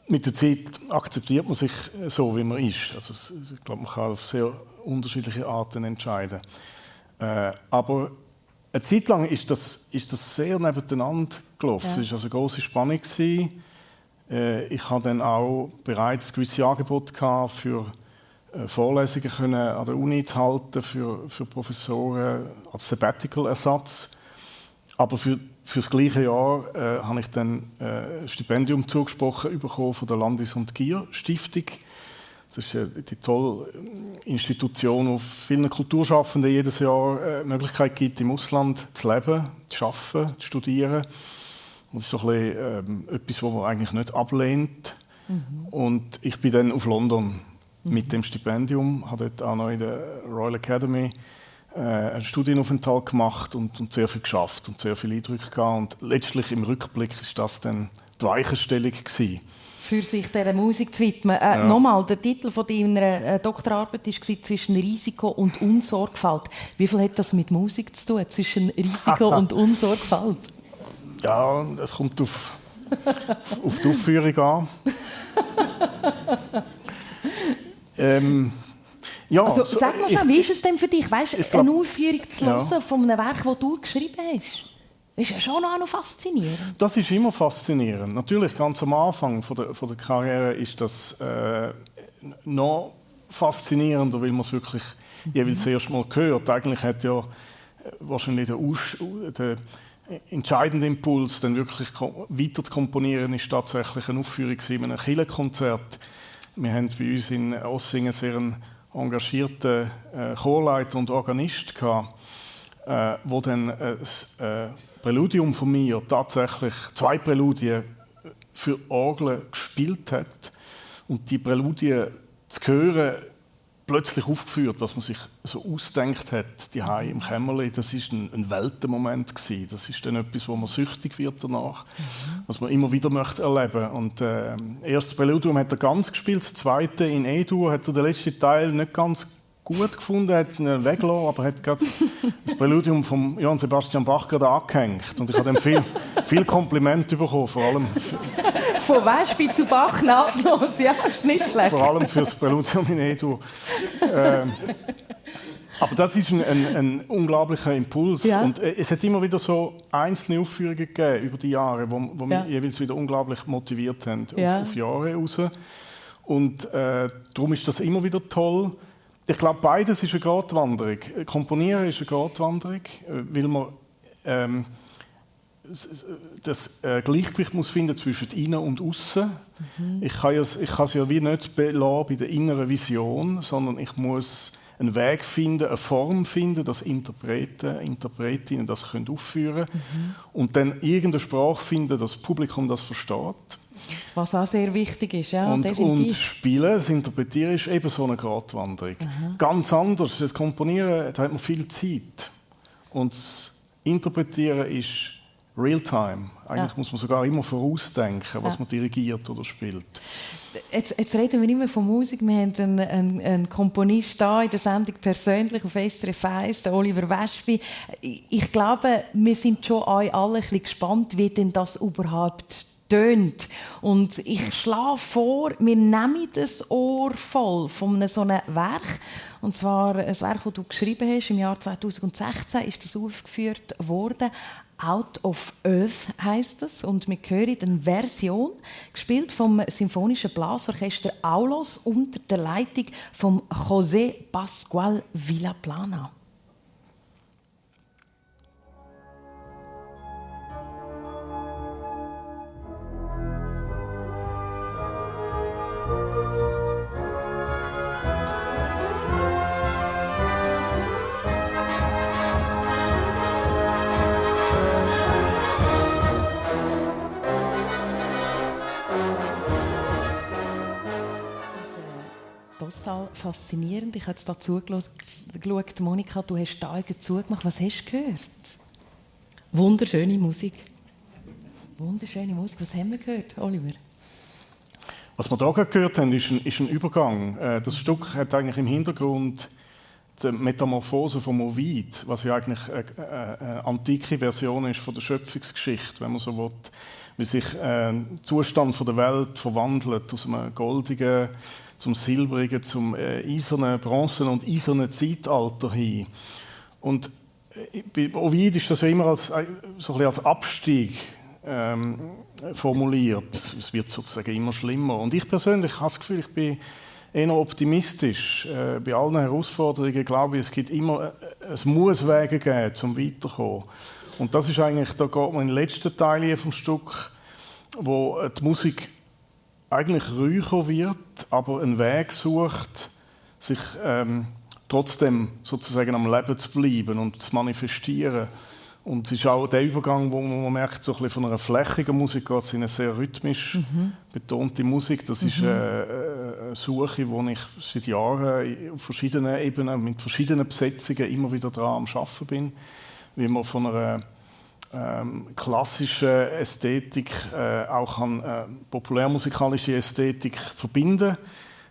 mit der Zeit akzeptiert man sich so, wie man ist. Also, ich glaube, man kann auf sehr unterschiedliche Arten entscheiden. Äh, aber eine Zeit lang ist das, ist das sehr nebeneinander gelaufen. Ja. Es war also eine große Spannung. Gewesen. Äh, ich hatte dann auch bereits gewisse Angebote für äh, Vorlesungen können an der Uni zu halten für, für Professoren als Sabbatical-Ersatz. Aber für, für das gleiche Jahr äh, habe ich dann äh, ein Stipendium zugesprochen bekommen von der Landes- und Gier-Stiftung. Das ist die tolle Institution, wo vielen Kulturschaffenden jedes Jahr äh, die Möglichkeit gibt, im Ausland zu leben, zu arbeiten, zu studieren. Das ist so ein bisschen, ähm, etwas, was man eigentlich nicht ablehnt. Mhm. Und ich bin dann auf London mhm. mit dem Stipendium, habe dort auch noch in der Royal Academy äh, einen Studienaufenthalt gemacht und, und, sehr viel geschafft und sehr viele Eindrücke gehabt. Und letztlich im Rückblick ist das dann die Weichenstellung gewesen für sich dieser Musik zu widmen. Äh, ja. Nochmal, der Titel von deiner äh, Doktorarbeit war «Zwischen Risiko und Unsorgfalt». Wie viel hat das mit Musik zu tun, zwischen Risiko und Unsorgfalt? Ja, es kommt auf, auf die Aufführung an. ähm, ja, also, sag mal, ich, wie ist es denn für dich, weißt, glaub, eine Aufführung zu hören ja. von einem Werk, das du geschrieben hast? Ist ja schon noch faszinierend. Das ist immer faszinierend. Natürlich, ganz am Anfang von der, von der Karriere ist das äh, noch faszinierender, weil man es wirklich mhm. jeweils erst mal hört. Eigentlich hat ja äh, wahrscheinlich der, Aus der entscheidende Impuls, dann wirklich weiter zu komponieren, ist tatsächlich eine Aufführung in einem Kirchenkonzert. Wir haben bei uns in Ossingen sehr einen engagierten äh, Chorleiter und Organist gehabt, äh, wo dann äh, äh Präludium von mir tatsächlich zwei Präludien für Orgel gespielt hat und die Präludien zu hören, plötzlich aufgeführt, was man sich so ausdenkt hat, die im Kämmerli, das ist ein, ein Weltenmoment gewesen. Das ist dann etwas, wo man süchtig wird danach, mhm. was man immer wieder möchte erleben. Und äh, erstes Präludium hat er ganz gespielt, das zweite in E-Dur hat er den letzten Teil nicht ganz gut gefunden, hat ihn weggelassen, aber hat gerade das Präludium von Johann Sebastian Bach gerade angehängt. Und ich habe dann viel, viel Komplimente bekommen, vor allem... Von Wespe zu Bach nahtlos, ja, ist nicht schlecht. Vor allem für das Präludium in Edu. Ähm, aber das ist ein, ein, ein unglaublicher Impuls. Ja. Und äh, es hat immer wieder so einzelne Aufführungen gegeben über die Jahre, wo, wo ja. mich jeweils wieder unglaublich motiviert haben ja. auf, auf Jahre raus. Und äh, darum ist das immer wieder toll. Ich glaube, beides ist eine Gratwanderung. Komponieren ist eine Gratwanderung, weil man ähm, das äh, Gleichgewicht muss finden zwischen innen und außen. Mhm. Ich kann es ich ja wie nicht bei der inneren Vision, sondern ich muss einen Weg finden, eine Form finden, dass Interpreten, Interpretinnen das können aufführen können mhm. und dann irgendeine Sprache finden, dass das Publikum das versteht. Was auch sehr wichtig ist, ja. Und, und Spielen, das Interpretieren ist eben so eine Gratwanderung. Aha. Ganz anders. Das Komponieren, da hat man viel Zeit. Und das Interpretieren ist Realtime. Eigentlich ja. muss man sogar immer vorausdenken, was ja. man dirigiert oder spielt. Jetzt, jetzt, reden wir immer von Musik. Wir haben einen, einen, einen Komponist da in der Sendung persönlich auf SRF 1, den Oliver Wespi. Ich glaube, wir sind schon alle ein bisschen gespannt, wie denn das überhaupt tönt. Und ich schlage vor, wir nehmen das Ohr voll von so einem Werk. Und zwar ein Werk, das du geschrieben hast. Im Jahr 2016 ist das aufgeführt worden. Out of Earth heißt es und wir hören eine Version gespielt vom symphonischen Blasorchester Aulos unter der Leitung von José Pascual Villaplana. Faszinierend. Ich habe jetzt da zugeschaut. Monika, du hast die Augen zugemacht. Was hast du gehört? Wunderschöne Musik. Wunderschöne Musik. Was haben wir gehört, Oliver? Was wir hier gehört haben, ist ein, ist ein Übergang. Äh, das Stück hat eigentlich im Hintergrund die Metamorphose von Ovid, was ja eigentlich eine, eine, antike Version ist von der Schöpfungsgeschichte, wenn man so will, wie sich äh, der Zustand der Welt verwandelt aus einem goldigen zum silbrigen, zum äh, eisernen, bronzen und eisernen Zeitalter hin. Und äh, bei Ovid ist das ja immer als, äh, so ein als Abstieg ähm, formuliert. Es wird sozusagen immer schlimmer. Und ich persönlich habe das Gefühl, ich bin eher optimistisch. Äh, bei allen Herausforderungen glaube ich, es gibt immer, äh, es muss Wege geben, zum Weiterkommen. Und das ist eigentlich, da geht man in den letzten Teil vom Stück, wo die Musik eigentlich ruhiger wird, aber einen Weg sucht, sich ähm, trotzdem sozusagen am Leben zu bleiben und zu manifestieren. Und es ist auch der Übergang, wo man merkt, so ein von einer flächigen Musik geht in eine sehr rhythmisch mhm. betonte Musik. Das mhm. ist äh, äh, eine Suche, wo ich seit Jahren auf verschiedenen Ebenen, mit verschiedenen Besetzungen immer wieder dran am Arbeiten bin. Wie man von einer ähm, klassischen Ästhetik äh, auch kann, äh, populärmusikalische Ästhetik verbinden.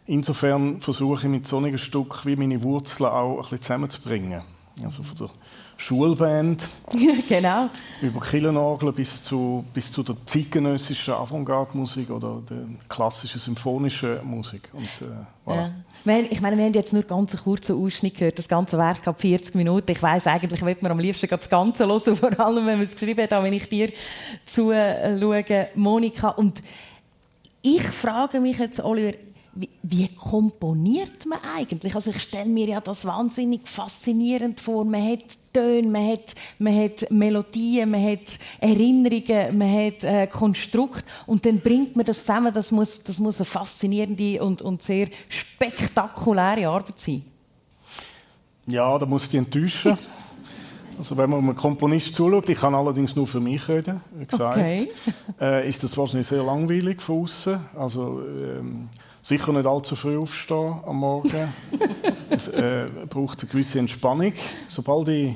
Insofern versuche ich mit solchen Stück wie meine Wurzeln auch ein bisschen zusammenzubringen. Also von der Schulband genau. über Killenorgel bis zu, bis zu der zeitgenössischen Avantgarde-Musik oder der klassischen symphonischen Musik. Und, äh, voilà. ja. ich meine, wir haben jetzt nur ganz einen kurzen Ausschnitt gehört. Das ganze Werk hat 40 Minuten. Ich weiß eigentlich, wird man am liebsten das Ganze hören, vor allem wenn man es geschrieben hat, auch wenn ich dir zuschaue, Monika. Und ich frage mich jetzt, Oliver, wie, wie, komponiert man eigentlich? Also ich stelle mir ja das wahnsinnig faszinierend vor. Man hat Töne, man hat, man hat Melodien, man hat Erinnerungen, man hat äh, Konstrukt und dann bringt man das zusammen. Das muss, das muss eine faszinierende und, und sehr spektakuläre Arbeit sein. Ja, da muss ich enttäuschen. Also wenn man einem Komponist zuschaut, ich kann allerdings nur für mich reden, wie gesagt, okay. äh, ist das wahrscheinlich sehr langweilig von außen. Also ähm, Sicher nicht allzu früh aufstehen am Morgen. es äh, braucht eine gewisse Entspannung. Sobald ich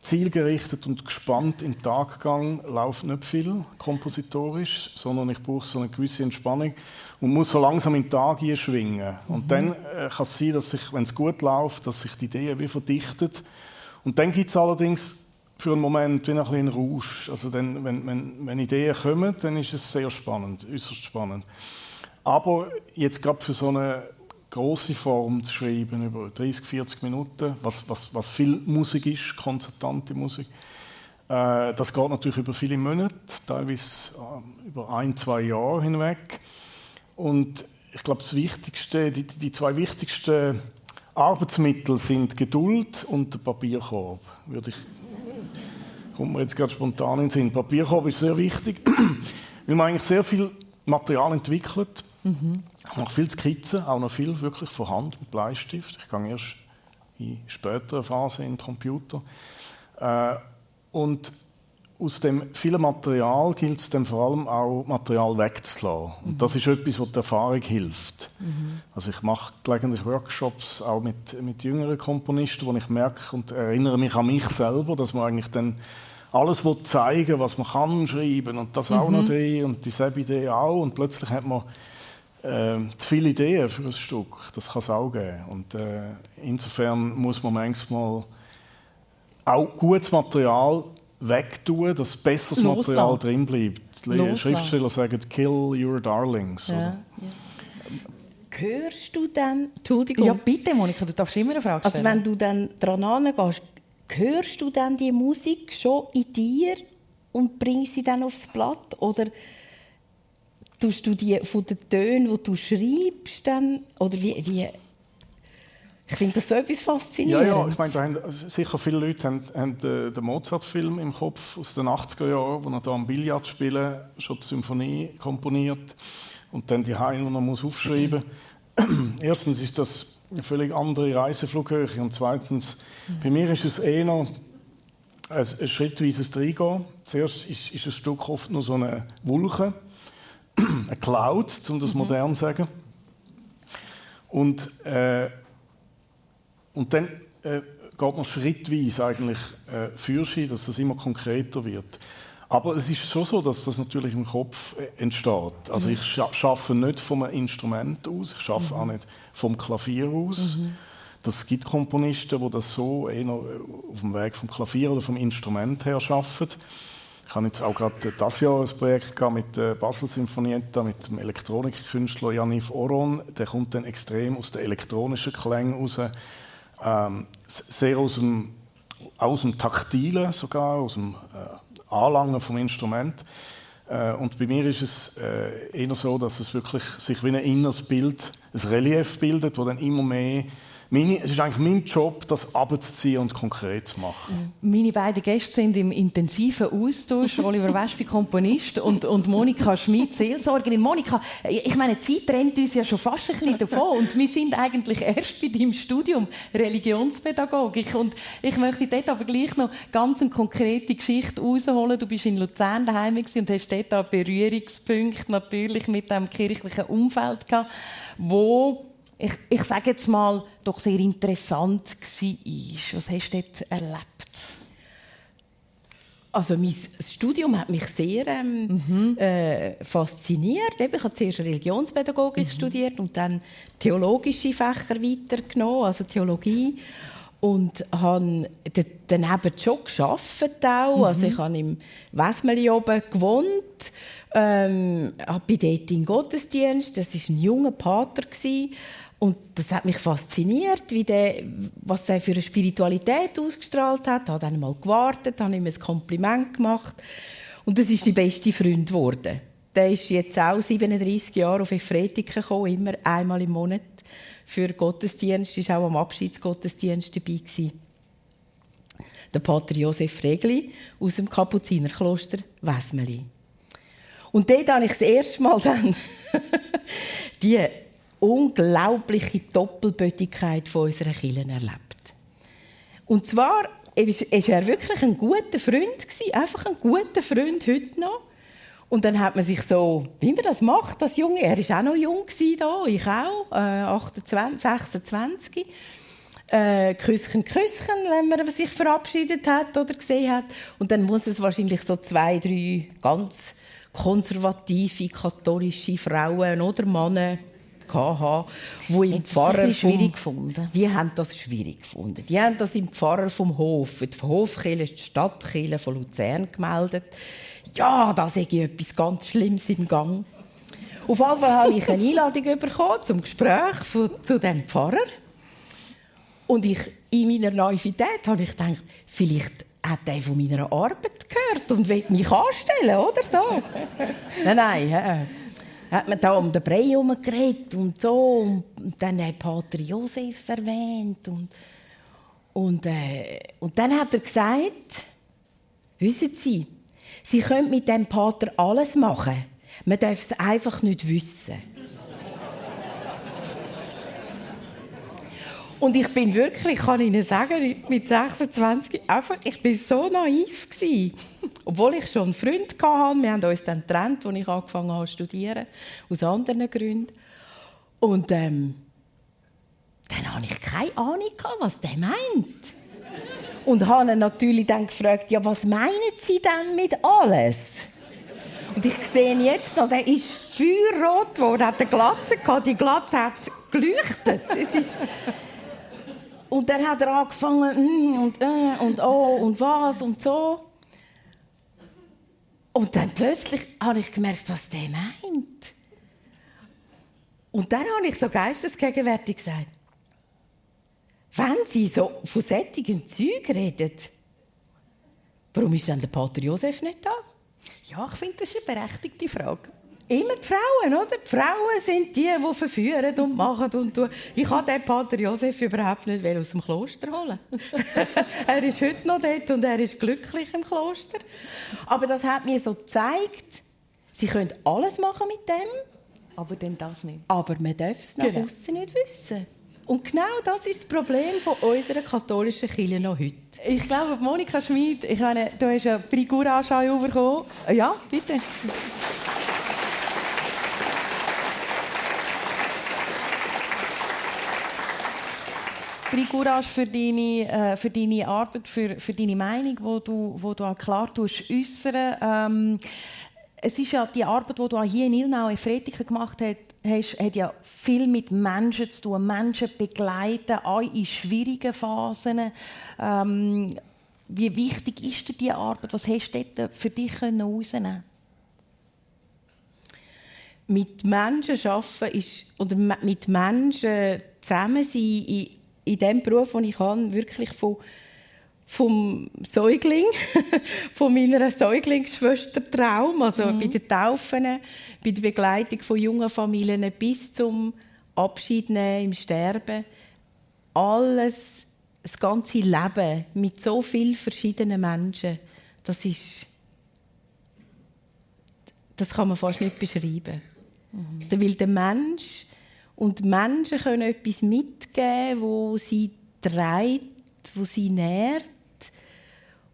zielgerichtet und gespannt im Taggang läuft nicht viel kompositorisch, sondern ich brauche so eine gewisse Entspannung und muss so langsam in den Tag schwingen. Und mhm. dann äh, kann es sein, dass sich, wenn es gut läuft, dass sich die Idee wie verdichtet. Und dann gibt es allerdings für einen Moment wie ein bisschen Rausch. Also dann, wenn, wenn, wenn Ideen kommen, dann ist es sehr spannend, äußerst spannend. Aber jetzt gerade für so eine große Form zu schreiben, über 30, 40 Minuten, was, was, was viel Musik ist, konzertante Musik, äh, das geht natürlich über viele Monate, teilweise äh, über ein, zwei Jahre hinweg. Und ich glaube, das Wichtigste, die, die zwei wichtigsten Arbeitsmittel sind Geduld und der Papierkorb. Würde ich, kommt mir jetzt gerade spontan in den Sinn. Papierkorb ist sehr wichtig, weil man eigentlich sehr viel Material entwickelt Mhm. Ich mache viel Skizzen, auch noch viel wirklich von Hand mit Bleistift. Ich gehe erst in späterer Phase in den Computer. Äh, und aus dem vielen Material gilt es dann vor allem auch, Material wegzulassen. Und das ist etwas, was der Erfahrung hilft. Mhm. Also ich mache gelegentlich Workshops auch mit, mit jüngeren Komponisten, wo ich merke und erinnere mich an mich selber, dass man eigentlich dann alles zeigen was man kann schreiben und das mhm. auch noch drin und dieselbe Idee auch und plötzlich hat man äh, zu viele Ideen für ein Stück. Das kann es auch geben. Und äh, insofern muss man manchmal auch gutes Material wegtun, dass besseres Loslassen. Material drin bleibt. Die Schriftsteller sagen «kill your darlings». Ja, ja. Hörst du dann, Entschuldigung. Ja, bitte, Monika, du darfst immer eine Frage stellen. Also wenn du dann dran gehst, hörst du dann die Musik schon in dir und bringst sie dann aufs Blatt? Oder tust du die von den Tönen, die du schreibst, dann, oder wie, wie ich finde das so etwas faszinierend. Ja, ja, ich meine, haben, sicher viele Leute haben, haben den Mozart-Film im Kopf aus den 80er Jahren, wo er da am Billard spielen schon die Symphonie komponiert und dann die Heine noch muss aufschreiben. Erstens ist das eine völlig andere Reiseflughöhe und zweitens, mhm. bei mir ist es eher noch ein, ein schrittweises Reingehen. Zuerst ist, ist ein Stück oft nur so eine Wolke eine Cloud, um das mhm. modern zu sagen. Und, äh, und dann äh, geht man schrittweise eigentlich äh, für sie, dass das immer konkreter wird. Aber es ist schon so, dass das natürlich im Kopf äh, entsteht. Also mhm. ich scha schaffe nicht vom Instrument aus, ich schaffe mhm. auch nicht vom Klavier aus. Mhm. Das gibt Komponisten, die das so eher auf dem Weg vom Klavier oder vom Instrument her schaffen. Ich habe jetzt auch gerade das Jahr ein Projekt mit der Basel Sinfonietta, mit dem Elektronikkünstler Janif Oron. Der kommt dann extrem aus den elektronischen Klängen raus. Ähm, sehr aus dem, aus dem Taktilen sogar, aus dem äh, Anlangen vom Instrument. Äh, und bei mir ist es äh, eher so, dass es wirklich sich wie ein inneres Bild, ein Relief bildet, das dann immer mehr meine, es ist eigentlich mein Job, das abzuziehen und konkret zu machen. Meine beiden Gäste sind im intensiven Austausch. Oliver Wespi, Komponist, und, und Monika Schmidt, Seelsorgerin. Monika, ich meine, die Zeit trennt uns ja schon fast ein bisschen davon. Und wir sind eigentlich erst bei deinem Studium Religionspädagogik. Und ich möchte dort aber gleich noch ganz eine konkrete Geschichte rausholen. Du bist in Luzern daheim und hast dort auch Berührungspunkte natürlich mit dem kirchlichen Umfeld gehabt, wo ich, ich sage jetzt mal, doch sehr interessant war. Was hast du dort erlebt? Also mein Studium hat mich sehr ähm, mhm. äh, fasziniert. Ich habe zuerst Religionspädagogik mhm. studiert und dann theologische Fächer weitergenommen, also Theologie. Und habe daneben schon gearbeitet auch. Mhm. Also ich habe im Wesmeli oben gewohnt, ähm, bin dort im Gottesdienst. Das war ein junger Pater. Gewesen und das hat mich fasziniert, wie der, was er für eine Spiritualität ausgestrahlt hat. Ich habe dann mal gewartet, habe ihm ein Kompliment gemacht. Und das ist die beste Freund geworden. Der ist jetzt auch 37 Jahre auf Efretiken gekommen, immer einmal im Monat für Gottesdienst. Ist auch am Abschiedsgottesdienst dabei gewesen. Der Pater Josef Regli aus dem Kapuzinerkloster Wesmeli. Und dort habe ich das erste Mal dann die unglaubliche Doppelbötigkeit von unserer Kirche erlebt. Und zwar war er wirklich ein guter Freund, einfach ein guter Freund heute noch. Und dann hat man sich so, wie man das macht, das Junge, er war auch noch jung da, ich auch, äh, 28, 26. Äh, Küsschen, Küsschen, wenn man sich verabschiedet hat oder gesehen hat. Und dann muss es wahrscheinlich so zwei, drei ganz konservative katholische Frauen oder Männer hatte, wo im Hat Pfarrer schwierig gefunden. Die haben das schwierig gefunden. Die haben das im Pfarrer vom Hof, die Hofkirche, die Stadtkirche von Luzern gemeldet. Ja, da sehe ich etwas ganz Schlimmes im Gang. Auf jeden Fall habe ich eine Einladung bekommen zum Gespräch zu dem Pfarrer. Und ich, in meiner Naivität habe ich gedacht, vielleicht hat er von meiner Arbeit gehört und will mich anstellen, oder so? nein, nein hat man da um den Brei herum geredet und so. Und dann hat Pater Josef erwähnt. Und, und, äh, und dann hat er gesagt, wissen Sie, Sie können mit dem Pater alles machen. Man darf es einfach nicht wissen. Und ich bin wirklich, kann Ihnen sagen, mit 26 einfach, ich bin so naiv gewesen. Obwohl ich schon einen Freund hatte, wir haben uns dann getrennt, als ich angefangen habe zu studieren, aus anderen Gründen. Und ähm, dann hatte ich keine Ahnung, was der meint. Und habe ihn natürlich dann gefragt, ja, was meinen Sie denn mit alles? Und ich sehe jetzt noch, der ist feuerrot geworden, hat eine Glatze gehabt, die Glatze hat geleuchtet. Es ist und dann hat er angefangen mm, und äh, und oh und was und so. Und dann plötzlich habe ich gemerkt, was der meint. Und dann habe ich so geistesgegenwärtig gesagt, wenn Sie so von sättigen Zeug reden, warum ist dann der Pater Josef nicht da? Ja, ich finde, das ist eine berechtigte Frage. Immer die Frauen, oder? Die Frauen sind die, die verführen und machen und tun. Ich kann den Pater Josef überhaupt nicht aus dem Kloster holen. er ist heute noch dort und er ist glücklich im Kloster. Aber das hat mir so gezeigt, sie können alles machen mit dem. Aber dann das nicht. Aber man darf es nach genau. außen nicht wissen. Und genau das ist das Problem von unserer katholischen Kirche noch heute. Ich glaube, Monika Schmid, ich meine, du hast Prix Courage bekommen. Ja, bitte. Courage für deine, äh, für deine Arbeit, für, für deine Meinung, wo du, wo du auch klar äußern ähm, es ist ja die Arbeit, die du auch hier in Ilnau in Fretiken gemacht hast, hat ja viel mit Menschen zu tun. Menschen begleiten, auch in schwierigen Phasen. Ähm, wie wichtig ist dir diese Arbeit? Was hast du dort für dich herausnehmen Mit Menschen arbeiten ist, oder mit Menschen zusammen sein in dem Beruf, den ich habe, wirklich von, vom Säugling, von meiner Säuglingsschwester Traum, also mhm. bei den Taufen, bei der Begleitung von jungen Familien bis zum Abschied nehmen, im Sterben. alles, das ganze Leben mit so vielen verschiedenen Menschen, das ist, das kann man fast nicht beschreiben. Mhm. Weil der Mensch und Menschen können etwas mitgeben, wo sie treibt, wo sie nährt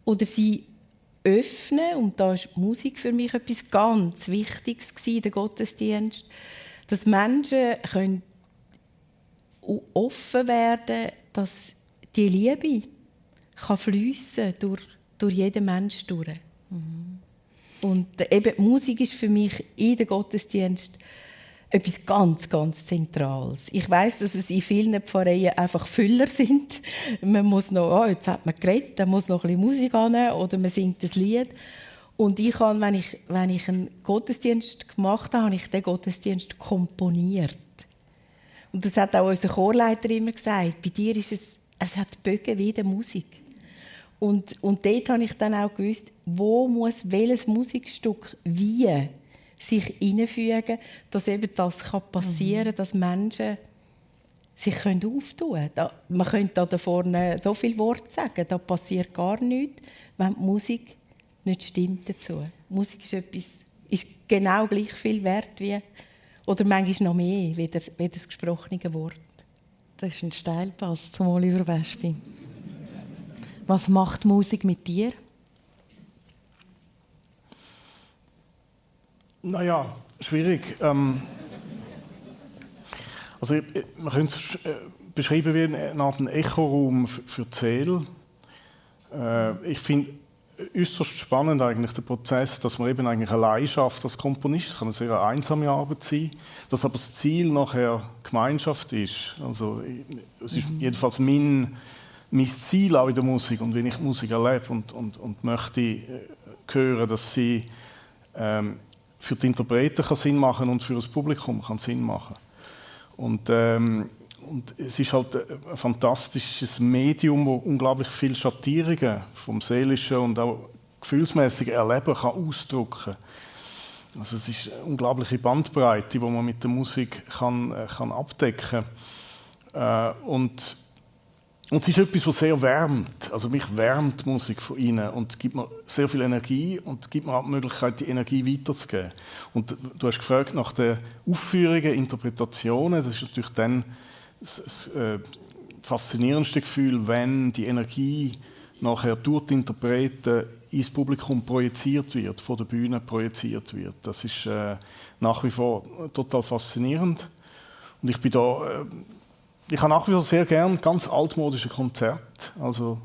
oder sie öffnen. Und da ist Musik für mich etwas ganz Wichtiges gewesen, der Gottesdienst, dass Menschen können offen werden, dass die Liebe kann fließen durch durch jeden Mensch durch. Mhm. Und eben Musik ist für mich in den Gottesdienst etwas ganz, ganz Zentrales. Ich weiß, dass es in vielen Pfarreien einfach Füller sind. Man muss noch, oh, jetzt hat man geredet, dann muss noch ein bisschen Musik an oder man singt das Lied. Und ich habe, wenn ich, wenn ich einen Gottesdienst gemacht habe, habe ich den Gottesdienst komponiert. Und das hat auch unser Chorleiter immer gesagt. Bei dir ist es, es hat Bögen wie die Musik. Und, und dort habe ich dann auch gewusst, wo muss welches Musikstück wie sich einfügen, dass eben das kann passieren kann, mhm. dass Menschen sich können auftun können. Da, man könnte da vorne so viel Wort sagen, da passiert gar nichts, wenn die Musik nicht stimmt dazu. Musik ist, etwas, ist genau gleich viel wert wie, oder manchmal noch mehr, wie das, wie das gesprochene Wort. Das ist ein Steilpass zum Oliver Wespi. Was macht Musik mit dir? Naja, schwierig. Ähm, also, man könnte es äh, beschreiben wie eine Art Echoraum für Seele. Äh, ich finde äußerst spannend eigentlich der Prozess, dass man eben eigentlich allein schafft als Komponist. Es kann eine sehr einsame Arbeit sein, dass aber das Ziel nachher Gemeinschaft ist. Also es ist mhm. jedenfalls mein mein Ziel auch in der Musik und wenn ich Musik erlebe und, und, und möchte äh, hören, dass sie ähm, für die Interpreten kann Sinn machen und für das Publikum kann Sinn machen. Und, ähm, und es ist halt ein fantastisches Medium, wo unglaublich viele Schattierungen vom seelischen und auch gefühlsmäßigen Erleben kann ausdrücken. Also es ist eine unglaubliche Bandbreite, die man mit der Musik kann, äh, kann abdecken. Äh, und und es ist etwas, was sehr wärmt. Also mich wärmt Musik von innen und gibt mir sehr viel Energie und gibt mir auch die Möglichkeit, die Energie weiterzugeben. Und du hast gefragt nach den Aufführungen, Interpretationen. Das ist natürlich dann das, das äh, faszinierendste Gefühl, wenn die Energie nachher durch die Interpreten ins Publikum projiziert wird, von der Bühne projiziert wird. Das ist äh, nach wie vor total faszinierend. Und ich bin da äh, ich habe nach wie vor sehr gern ganz altmodische Konzerte. Also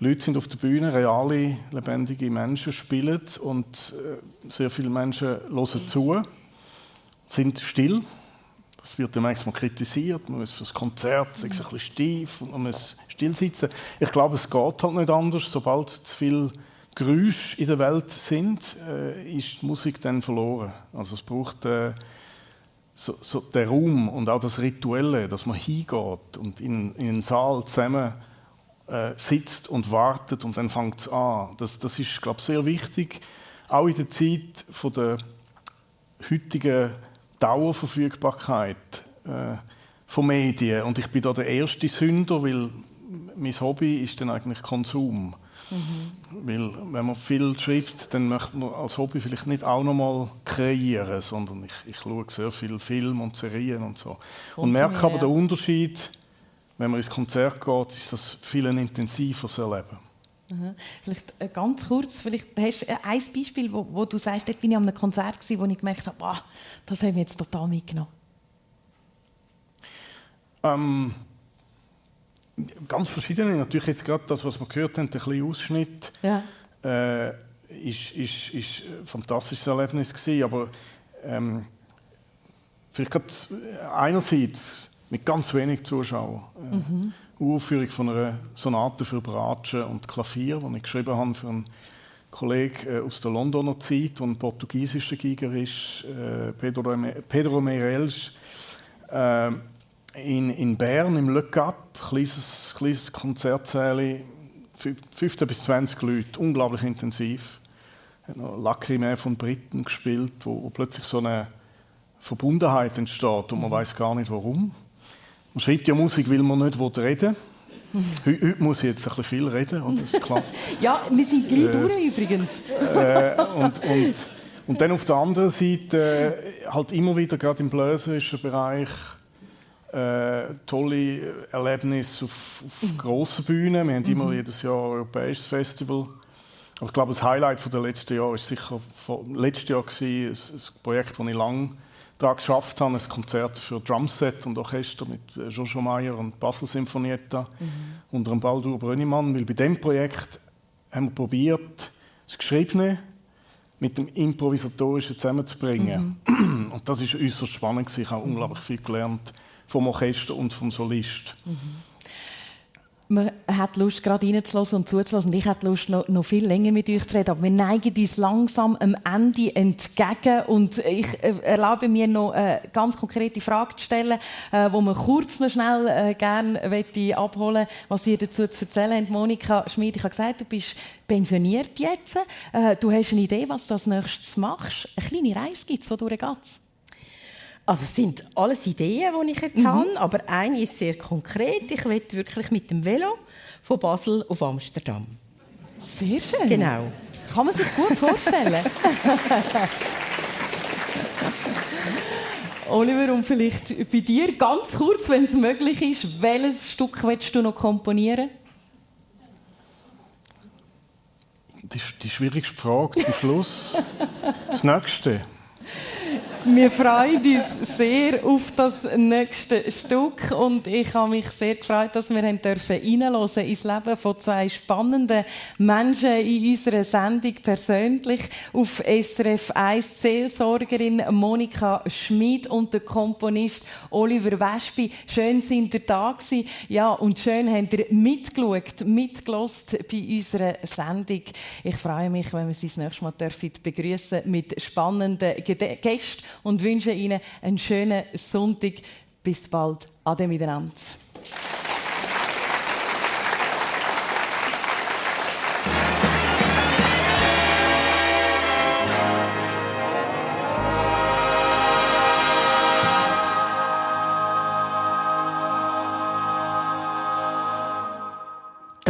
Leute sind auf der Bühne, reale, lebendige Menschen spielen und äh, sehr viele Menschen hören zu, sind still. Das wird ja manchmal kritisiert. Man muss für das Konzert ein bisschen steif und man muss still sitzen. Ich glaube, es geht halt nicht anders. Sobald zu viel Geräusche in der Welt sind, äh, ist die Musik dann verloren. Also es braucht äh, so, so der Raum und auch das Rituelle, dass man hingeht und in, in einen Saal zusammen äh, sitzt und wartet und dann fängt es an. Das, das ist, glaube ich, sehr wichtig, auch in der Zeit von der heutigen Dauerverfügbarkeit äh, von Medien. Und ich bin da der erste Sünder, weil mein Hobby ist dann eigentlich Konsum. Mhm. Weil wenn man viel schreibt, dann möchte man als Hobby vielleicht nicht auch noch mal kreieren, sondern ich, ich schaue sehr viel Film und Serien und so. Und merke aber ja. den Unterschied, wenn man ins Konzert geht, ist das viel ein intensiveres Erleben. Mhm. Vielleicht äh, ganz kurz, vielleicht hast du äh, ein Beispiel, wo, wo, du sagst, dort bin ich an einem Konzert gewesen, wo ich gemerkt habe, boah, das haben wir jetzt total mitgenommen. Ähm, Ganz verschiedene. Natürlich jetzt gerade das, was wir gehört haben, der kleine Ausschnitt, ja. äh, ist, ist, ist ein fantastisches Erlebnis gewesen, aber ähm, vielleicht einerseits mit ganz wenig Zuschauern. Äh, mhm. Aufführung von einer Sonate für Bratsche und Klavier, die ich geschrieben habe für einen Kollegen äh, aus der Londoner Zeit, der ein portugiesischer Giger ist, äh, Pedro, Pedro Meirelles. Äh, in, in Bern im Le Cap, kleines, kleines Konzertsäle, 15 bis 20 Leute, unglaublich intensiv. Hat noch Lacrimae von Briten gespielt, wo, wo, plötzlich so eine Verbundenheit entsteht und man mhm. weiß gar nicht warum. Man schreibt ja Musik, weil man nicht reden will. Heute, muss ich jetzt ein bisschen viel reden, oder? Das klar. ja, wir sind gleich äh, durch übrigens. äh, und, und, und dann auf der anderen Seite äh, halt immer wieder, gerade im bläserischen Bereich, äh, tolle Erlebnisse auf, auf mhm. grossen Bühnen. Wir haben mhm. immer jedes Jahr ein europäisches Festival. Aber ich glaube, das Highlight der letzten Jahr war sicher letztes Jahr gewesen, ein, ein Projekt, das ich lange daran geschafft habe, ein Konzert für Drumset und Orchester mit äh, Jojo Meyer und Basel Sinfonietta mhm. unter dem Baldur Brönnimann. Weil bei diesem Projekt haben wir probiert, das Geschriebene mit dem Improvisatorischen zusammenzubringen. Mhm. Und das ist äußerst spannend. Ich habe unglaublich viel gelernt vom Orchester und vom Solist. Mhm man hat Lust, gerade reinzulassen und zuzulassen. Und ich hätte Lust, noch, noch, viel länger mit euch zu reden. Aber wir neigen uns langsam am Ende entgegen. Und ich äh, erlaube mir noch eine ganz konkrete Frage zu stellen, äh, wo man kurz noch schnell äh, gerne abholen was ihr dazu zu erzählen habt. Monika Schmid, ich habe gesagt, du bist pensioniert jetzt. Äh, du hast eine Idee, was du als nächstes machst. Eine kleine Reise gibt es, geht es? Also es sind alles Ideen, die ich jetzt mhm. habe, aber eine ist sehr konkret. Ich will wirklich mit dem Velo von Basel auf Amsterdam. Sehr schön. Genau. Kann man sich gut vorstellen. Oliver, und vielleicht bei dir ganz kurz, wenn es möglich ist, welches Stück willst du noch komponieren? Die, die schwierigste Frage zum Schluss. Das nächste. Wir freuen uns sehr auf das nächste Stück und ich habe mich sehr gefreut, dass wir reinhören ins Leben von zwei spannenden Menschen in unserer Sendung persönlich auf SRF 1 Seelsorgerin Monika Schmid und der Komponist Oliver Wespi. Schön sind ihr da gewesen. Ja, und schön habt ihr mitgeschaut, mitgelost bei unserer Sendung. Ich freue mich, wenn wir Sie das nächste Mal begrüßen mit spannenden Gästen und wünsche Ihnen einen schönen Sonntag. Bis bald. Ade miteinander.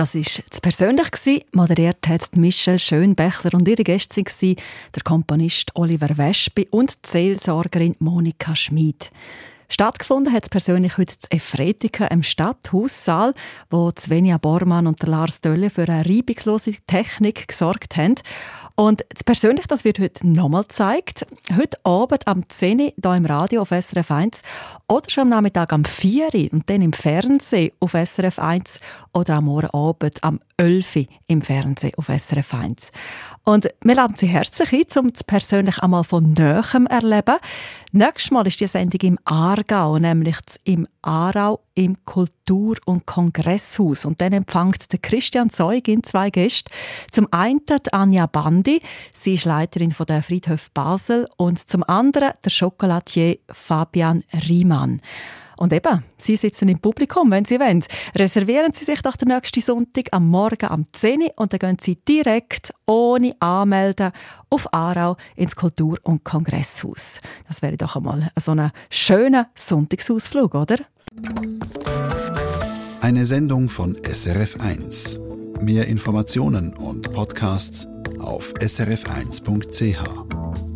Das war zu persönlich. Moderiert hat Michelle Schönbächler und ihre Gäste waren der Komponist Oliver Wespi und die Seelsorgerin Monika Schmid. Stattgefunden hat es persönlich heute zu Efretika im Stadthaussaal, wo Svenja Bormann und Lars Dölle für eine reibungslose Technik gesorgt haben. Und das persönlich, das wird heute nochmal gezeigt. Heute Abend am 10 Uhr hier im Radio auf SRF 1 oder schon am Nachmittag am 4 Uhr und dann im Fernsehen auf SRF 1 oder am Morgen Abend am 11 Uhr im Fernsehen auf SRF 1. Und wir laden Sie herzlich ein, um es persönlich einmal von Nähem erleben. Nächstes Mal ist die Sendung im Aargau, nämlich im Aarau im Kultur- und Kongresshaus. Und dann empfängt der Christian Zeugin zwei Gäste. Zum einen die Anja Bandi, sie ist Leiterin der Friedhof Basel, und zum anderen der Chocolatier Fabian Riemann. Und eben, Sie sitzen im Publikum, wenn Sie wollen. Reservieren Sie sich doch den nächsten Sonntag am Morgen am 10 Uhr und dann gehen Sie direkt, ohne Anmelden, auf Aarau ins Kultur- und Kongresshaus. Das wäre doch einmal so ein schöner Sonntagsausflug, oder? Eine Sendung von SRF1. Mehr Informationen und Podcasts auf srf1.ch.